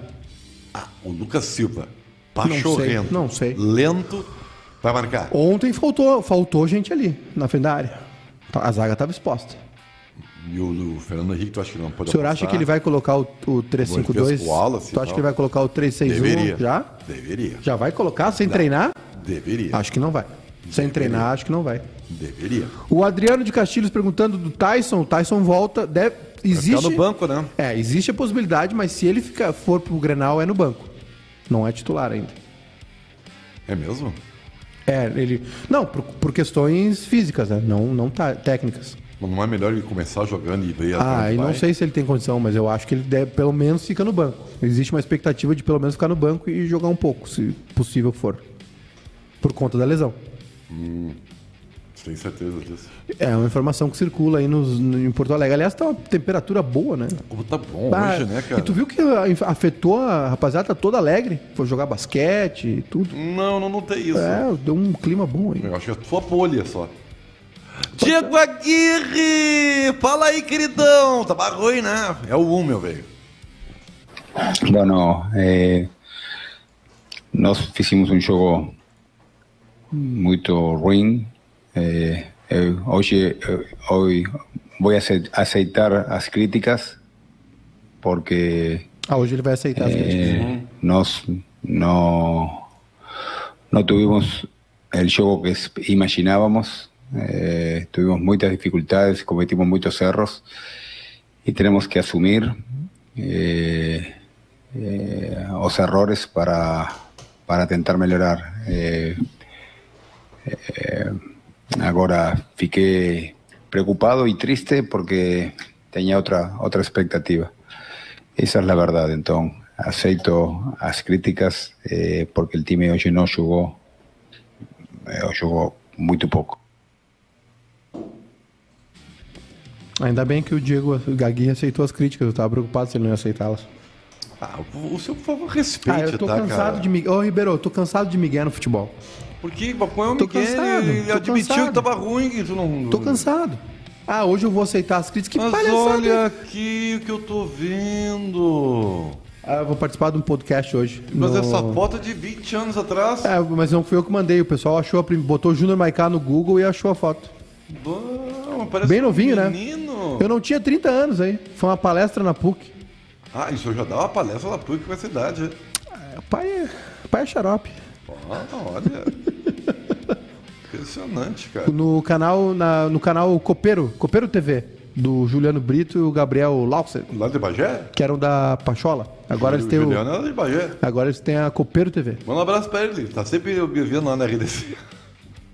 Ah, o Lucas Silva, Não sei, pachorrento, não sei. lento, vai marcar. Ontem faltou, faltou gente ali, na frente da área. A zaga tava exposta. E o, o Fernando Henrique, tu acha que não pode O senhor acha apostar? que ele vai colocar o, o 352? fez com o Wallace Tu acha que ele vai colocar o 361 Deveria. já? Deveria. Já vai colocar sem treinar? Deveria. Acho que não vai. Sem treinar, acho que não vai. Deveria. O Adriano de Castilhos perguntando do Tyson. O Tyson volta. Deve, existe, ficar no banco, né? É, existe a possibilidade, mas se ele ficar, for pro Grenal, é no banco. Não é titular ainda. É mesmo? É, ele. Não, por, por questões físicas, né? Não, não tá, técnicas. Mas Não é melhor ele começar jogando e ver Ah, e não sei se ele tem condição, mas eu acho que ele deve, pelo menos fica no banco. Existe uma expectativa de pelo menos ficar no banco e jogar um pouco, se possível for. Por conta da lesão. Você tem certeza disso? É uma informação que circula aí nos, no- em Porto Alegre. Aliás, tá uma temperatura boa, né? Como tá bom Ah, hoje, né, cara? E tu viu que afetou a rapaziada, tá toda alegre. Foi jogar basquete e tudo. Não, não, tem isso. É, deu um clima bom aí. Eu acho que é a tua bolha só. Diego Aguirre! Fala aí, queridão! Tava ruim, né? É o 1, meu velho. Bueno, eh, nós fizemos um jogo muito ruim. Eh, eh, hoje, eh, hoy voy a ace- aceitar as críticas porque Ah, hoje ele vai aceitar as críticas. eh, nós no, no tuvimos el juego que imaginábamos. eh, tuvimos muchas dificultades, cometimos muchos errores y tenemos que asumir eh, eh, los errores para, para tentar melhorar. Agora fiquei preocupado y triste porque tenía otra, otra expectativa. Esa es la verdad, entonces aceito as críticas eh, porque el time hoy no jugó, eh, jugó muy poco. Ainda bem que o Diego Aguirre aceitou as críticas. Eu tava preocupado se ele não ia aceitá-las. Ah, o o seu, por favor, Ah, respeite, eu tô tá, cansado cara? de Miguel. Ô, Ribeiro, eu tô cansado de Miguel no futebol. Porque põe o Miguel, cansado, ele admitiu cansado. que tava ruim, que tu não... Tô cansado. Ah, hoje eu vou aceitar as críticas. Que Mas palhaçada. olha aqui o que eu tô vendo. Ah, eu vou participar de um podcast hoje. Mas no- essa foto é de 20 anos atrás. É, mas não fui eu que mandei. O pessoal achou, a prim- botou Júnior Maiká no Google e achou a foto. Bom, parece Bem um novinho, né? menino. Eu não tinha 30 anos aí. Foi uma palestra na PUC. Ah, isso eu já dava palestra na PUC com essa idade. É, Pai é, pai é xarope. Ah, olha. Impressionante, cara. No canal, na- no canal Copeiro, Copeiro TV, do Juliano Brito e o Gabriel Lauser, Lá de Bagé? que eram da Pachola. Agora eles têm o, Juliano era de Bagé. agora eles têm a Copeiro TV. Manda um abraço pra ele, tá sempre me vendo lá na RDC.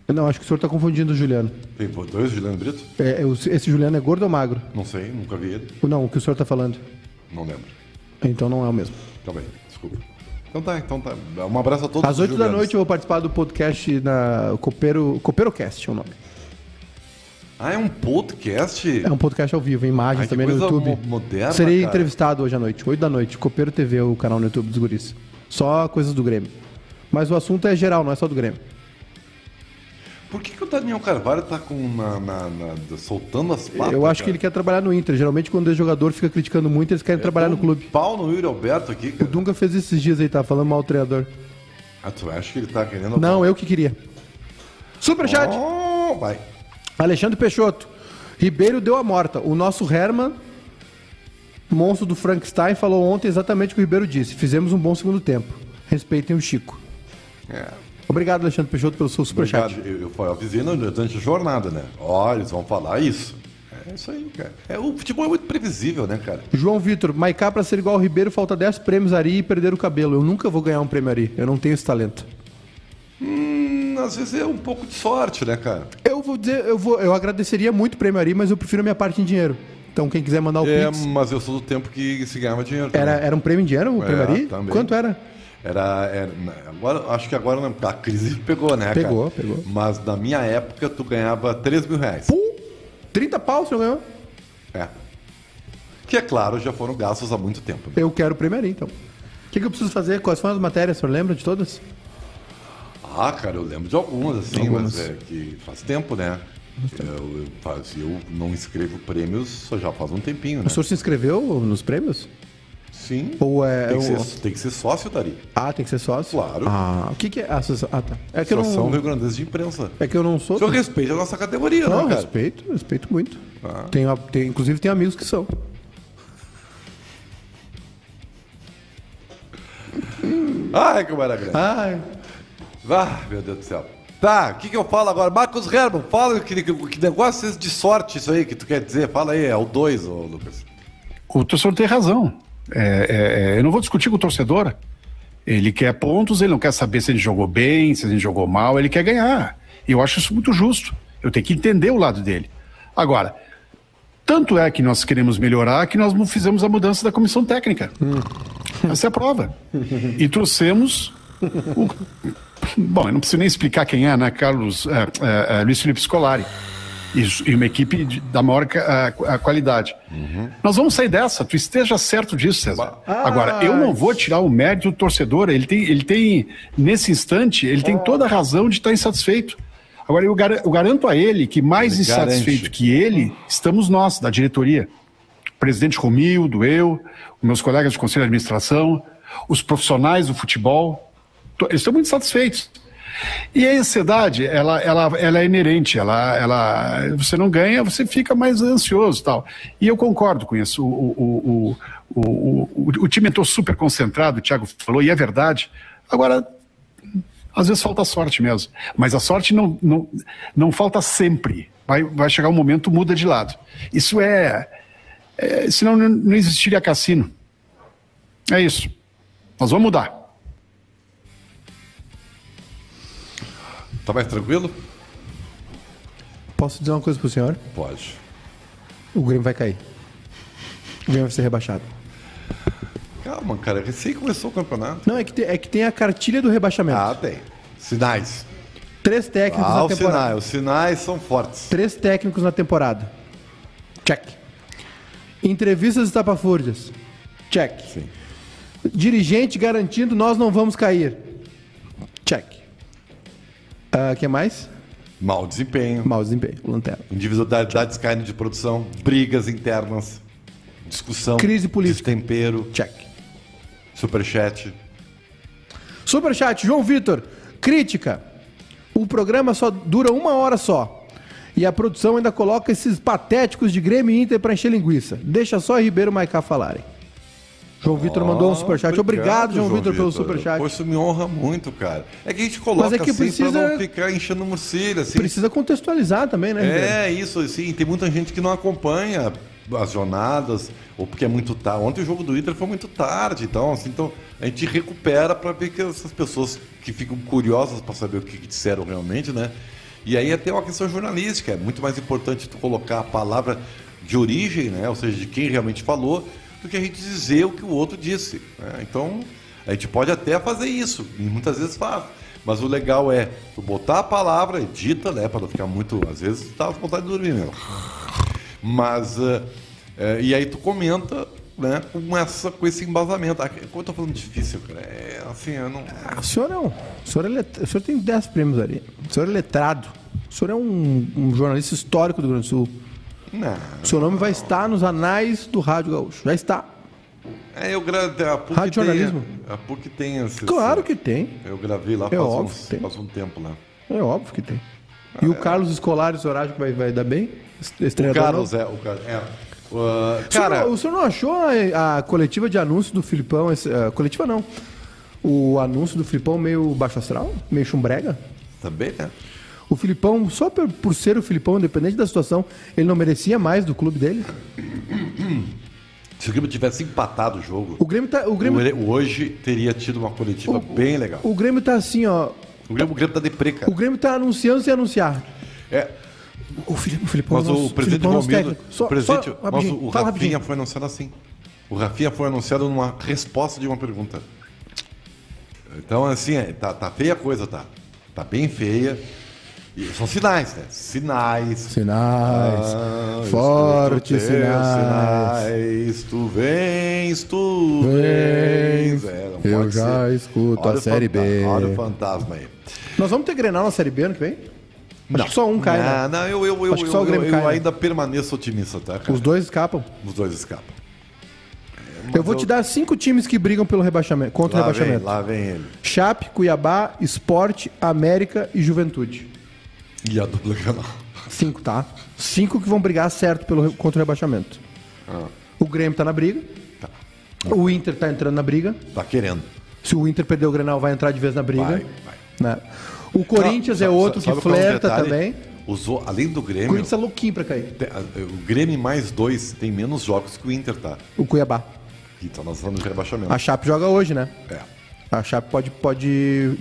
Não, acho que o senhor tá confundindo o Juliano. Tem dois Juliano Brito? É, é, esse Juliano é gordo ou magro? Não sei, nunca vi ele. Não, o que o senhor tá falando. Não lembro. Então não é o mesmo. Também, desculpa. Então tá, então tá. Um abraço a todos Às os 8 da noite eu vou participar do podcast na Copeiro, CopeiroCast, é o nome. Ah, é um podcast? É um podcast ao vivo, imagens Ai, também no YouTube. mo- moderna, Serei cara. entrevistado hoje à noite, 8 da noite. Copeiro TV, o canal no YouTube dos guris. Só coisas do Grêmio. Mas o assunto é geral, não é só do Grêmio. Por que, que o Daniel Carvalho tá com na, na- na- soltando as patas? eu acho que cara? ele quer trabalhar no Inter. Geralmente, quando o jogador fica criticando muito, eles querem trabalhar Dá no clube. Pau no Yuri Alberto aqui, O cara. Dunga fez esses dias aí, tá falando mal do treinador. Ah, tu acha que ele tá querendo. Não, eu que queria. Superchat! Oh, vai. Alexandre Peixoto. Ribeiro deu a morta. O nosso Herman, monstro do Frankenstein, falou ontem exatamente o que o Ribeiro disse. Fizemos um bom segundo tempo. Respeitem o Chico. É, Obrigado, Alexandre Peixoto, pelo seu superchat. Eu, eu, eu avisei no- durante a jornada, né? Ó, eles vão falar isso. É isso aí, cara. É, o futebol é muito previsível, né, cara? João Vitor, Maiká pra ser igual ao Ribeiro, falta 10 prêmios Ari e perder o cabelo. Eu nunca vou ganhar um prêmio Ari. Eu não tenho esse talento. Hum, às vezes é um pouco de sorte, né, cara? Eu vou dizer, eu vou, eu agradeceria muito o prêmio Ari, mas eu prefiro a minha parte em dinheiro. Então, quem quiser mandar o É, Pix. mas eu sou do tempo que se ganhava dinheiro. Era, também. era um prêmio em dinheiro, o É, prêmio Ari? também. Quanto era? Era, era- agora, acho que agora não, a crise pegou, né, Pegou, cara? pegou. Mas na minha época tu ganhava 3 mil reais. Pum! 30 pau, você ganhou? É. Que é claro, já foram gastos há muito tempo. né? Eu quero o prêmio Ari, então. O que, que eu preciso fazer? Quais foram as matérias? O senhor lembra de todas? Ah, cara, eu lembro de algumas, assim, Algumas. mas é que faz tempo, né? Eu, eu, faz- eu não escrevo prêmios só já faz um tempinho, né? O senhor se inscreveu nos prêmios? Sim. Ou é. Tem que, o- ser, tem que ser sócio, Dari. Ah, tem que ser sócio? Claro. Ah, o que, que é? Associação. Ah, tá. É que eu Associação não. Rio Grandense de Imprensa. É que eu não sou. O senhor respeita a nossa categoria, Não, né, cara? respeito, respeito muito. Ah. Tenho, tem, inclusive, tem amigos que são. Ai, que maravilha. Ai. Ah, meu Deus do céu. Tá, o que, que eu falo agora? Marcos Herman, fala que, que, que negócio é de sorte isso aí que tu quer dizer. Fala aí, é o 2, ô Lucas. O torcedor tem razão. É, é, é, eu não vou discutir com o torcedor. Ele quer pontos, ele não quer saber se ele jogou bem, se ele jogou mal, ele quer ganhar. E eu acho isso muito justo. Eu tenho que entender o lado dele. Agora, tanto é que nós queremos melhorar que nós não fizemos a mudança da comissão técnica. Essa é a prova. E trouxemos o. Bom, eu não preciso nem explicar quem é, né? Carlos é, é, é, Luiz Felipe Scolari. Isso, e uma equipe de- da maior a- a qualidade. Nós vamos sair dessa, tu esteja certo disso, César. Agora, eu não vou tirar o mérito do torcedor, ele tem, ele tem nesse instante, ele tem toda a razão de estar insatisfeito. Agora, eu, gar- eu garanto a ele que mais Ele insatisfeito garante. que ele, estamos nós, da diretoria. O presidente Romildo, eu, meus colegas de conselho de administração, os profissionais do futebol, eles estão muito satisfeitos. E a ansiedade, ela, ela, ela é inerente, ela, ela, você não ganha, você fica mais ansioso tal. E eu concordo com isso. O, o, o, o, o, time entrou super concentrado, o Thiago falou, e é verdade. Agora, às vezes falta sorte mesmo. Mas a sorte não, não, não falta sempre. Vai, vai chegar um momento, muda de lado. Isso é. é senão não, não existiria cassino. É isso. Nós vamos mudar. Tá mais tranquilo? Posso dizer uma coisa pro senhor? Pode. O Grêmio vai cair. O Grêmio vai ser rebaixado. Calma, cara, recém começou o campeonato. Não, é que tem, é que tem a cartilha do rebaixamento. Ah, tem. Sinais. Três técnicos Ah, na temporada. sinais. Os sinais são fortes. Três técnicos na temporada. Check. Entrevistas estapafúrdias. Check. Sim. Dirigente garantindo nós não vamos cair. Check. O que mais? Mau desempenho. Mau desempenho. Lanterna. Individualidades caindo de produção. Brigas internas. Discussão. Crise política. Destempero. Check. Superchat. Superchat, João Vitor. Crítica. O programa só dura uma hora só. E a produção ainda coloca esses patéticos de Grêmio e Inter pra encher linguiça. Deixa só Ribeiro e Maicá falarem. João Vitor mandou um superchat. Obrigado, João, Vitor, pelo superchat. Pô, isso me honra muito, cara. É que a gente coloca Mas é que assim precisa- pra não ficar enchendo murcilha, assim. Precisa contextualizar também, né, Ribeiro? É, isso, assim, tem muita gente que não acompanha as jornadas, ou porque é muito tarde. Ontem o jogo do Inter foi muito tarde, então, assim, então a gente recupera para ver que essas pessoas que ficam curiosas para saber o que, que disseram realmente, né? E aí até uma questão jornalística, é muito mais importante tu colocar a palavra de origem, né? ou seja, de quem realmente falou, do que a gente dizer o que o outro disse. né? Então, a gente pode até fazer isso, e muitas vezes faz. Mas o legal é botar a palavra, edita, né? Para não ficar muito. Às vezes tá com vontade de dormir mesmo. Mas. eh, e aí tu comenta, né, com, essa, com esse embasamento. Ah, Como eu tô falando difícil, cara. É assim, eu não. Ah, O senhor não. O senhor, é let- o senhor tem 10 prêmios ali. O senhor é letrado. O senhor é um, um jornalista histórico do Rio Grande do Sul. Não. O seu nome vai estar nos anais do Rádio Gaúcho. Já está. É, eu gravei. A PUC Rádio jornalismo. A PUC tem esses, Claro que tem. Eu gravei lá É faz, óbvio uns, que tem. faz um tempo lá. É óbvio que tem. E o Carlos Escolar, esse horário que vai, vai dar bem? O Carlos é. O Carlos, é. Uh, O senhor cara, não- o senhor não achou a, a coletiva de anúncio do Filipão? a coletiva não. O anúncio do Filipão meio baixo astral? Meio chumbrega? também, né? O Filipão, só por, por ser o Filipão, independente da situação, ele não merecia mais do clube dele? Se o Grêmio tivesse empatado o jogo, O Grêmio tá. O Grêmio, o hoje teria tido uma coletiva bem legal. o Grêmio tá assim, ó. O Grêmio, o Grêmio tá deprê, cara. O Grêmio tá anunciando sem anunciar. É, O, o Filipão mas nosso- o presidente Filipão é Romildo. Só- o presidente, só o, o Rafinha rapidinho. foi anunciado assim. O Rafinha foi anunciado numa resposta de uma pergunta. Então, assim, é, tá, tá feia a coisa, tá? Tá bem feia. E são sinais, né? Sinais. Sinais. Ah, Fortes sinais. sinais. Tu vens, tu Vens, vens. É, não eu já ser. escuto a o Série B. Olha o fantasma aí. Nós vamos ter Grenal na Série B ano que vem? Acho que só um cai, não, né? não, eu, eu, eu, Acho que eu, só o eu, eu cai, né? ainda permaneço otimista, tá, cara? Os dois escapam. Os dois escapam. eu vou te dar cinco times que brigam pelo rebaixamento, contra o Lá vem, rebaixamento. lá vem ele. Chape, Cuiabá, Esporte, América e Juventude. E a dupla canal. Cinco, tá? Cinco que vão brigar certo pelo, contra o rebaixamento. Ah. O Grêmio tá na briga. O Inter tá entrando na briga. Tá querendo. Se o Inter perder o Grenal, vai entrar de vez na briga. Vai, vai. Né? O Corinthians Sabe- é outro sabe que é o flerta detalhe? também. Usou, além do O Grêmio, Corinthians tá louquinho pra cair. tem- a- o Grêmio mais dois tem menos jogos que o Inter, tá? O Cuiabá. Então nós estamos de rebaixamento. A Chape joga hoje, né? É. A Chape pode, pode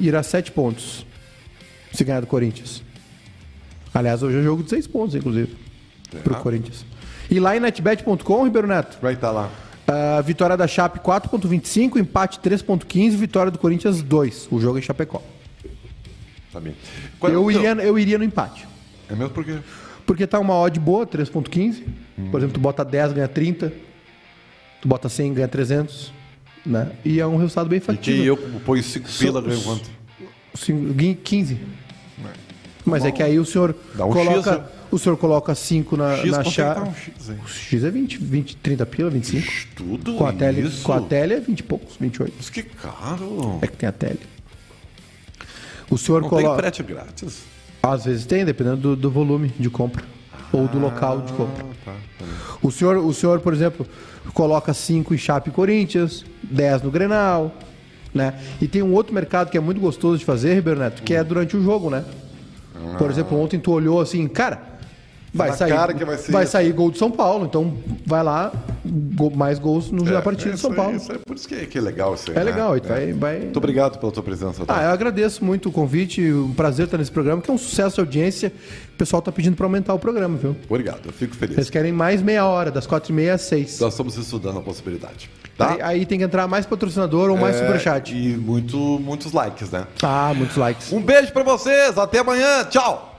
ir a sete pontos se ganhar do Corinthians. Aliás, hoje é jogo de seis pontos, inclusive, pro Corinthians. E lá em netbet.com, Ribeiro Neto, Vai estar lá. a vitória da Chape 4.25, empate 3.15, vitória do Corinthians 2. O jogo é em Chapecó. Tá bem. Qual- Eu então, iria, eu iria no empate. É mesmo porque. Porque tá uma odd boa, 3.15. Por exemplo, tu bota 10, ganha 30. Tu bota 100, ganha 300. Né? E é um resultado bem E factível. eu ponho 5 pila, ganho quanto? Cinco- guin- 15. Mas é que aí o senhor Dá um coloca, X, né? o senhor coloca 5 na, X, na é chave. tá um X, hein? O X é 20, 20, 30 pila, 25. Tudo Com a tele, isso? com a tele é 20 e poucos, 28. Mas que caro. É que tem a tele. O senhor Não tem coloca. frete grátis. Às vezes tem, dependendo do, do volume de compra. ou do local de compra. O senhor, o senhor, por exemplo, coloca 5 em Chape Corinthians, 10 no Grenal, né? E tem um outro mercado que é muito gostoso de fazer, Ribeiro Neto, que é durante o jogo, né? Por exemplo, ontem tu olhou assim, cara, vai Na sair, cara que vai ser isso. sair gol de São Paulo, então vai lá, gol- mais gols no da partida é, de São Paulo. isso aí, por isso que é, que é legal isso aí, É né? legal, e tu vai, vai... Muito obrigado pela tua presença. tá? Ah, eu agradeço muito o convite, um prazer estar nesse programa, que é um sucesso de audiência. O pessoal tá pedindo para aumentar o programa, viu? Obrigado, eu fico feliz. Eles querem mais meia hora, das quatro e meia às seis. Nós estamos estudando a possibilidade. Tá? Aí, aí tem que entrar mais patrocinador ou mais É, superchat. E muito, muitos likes, né? Ah, muitos likes. Um beijo pra vocês, até amanhã, tchau!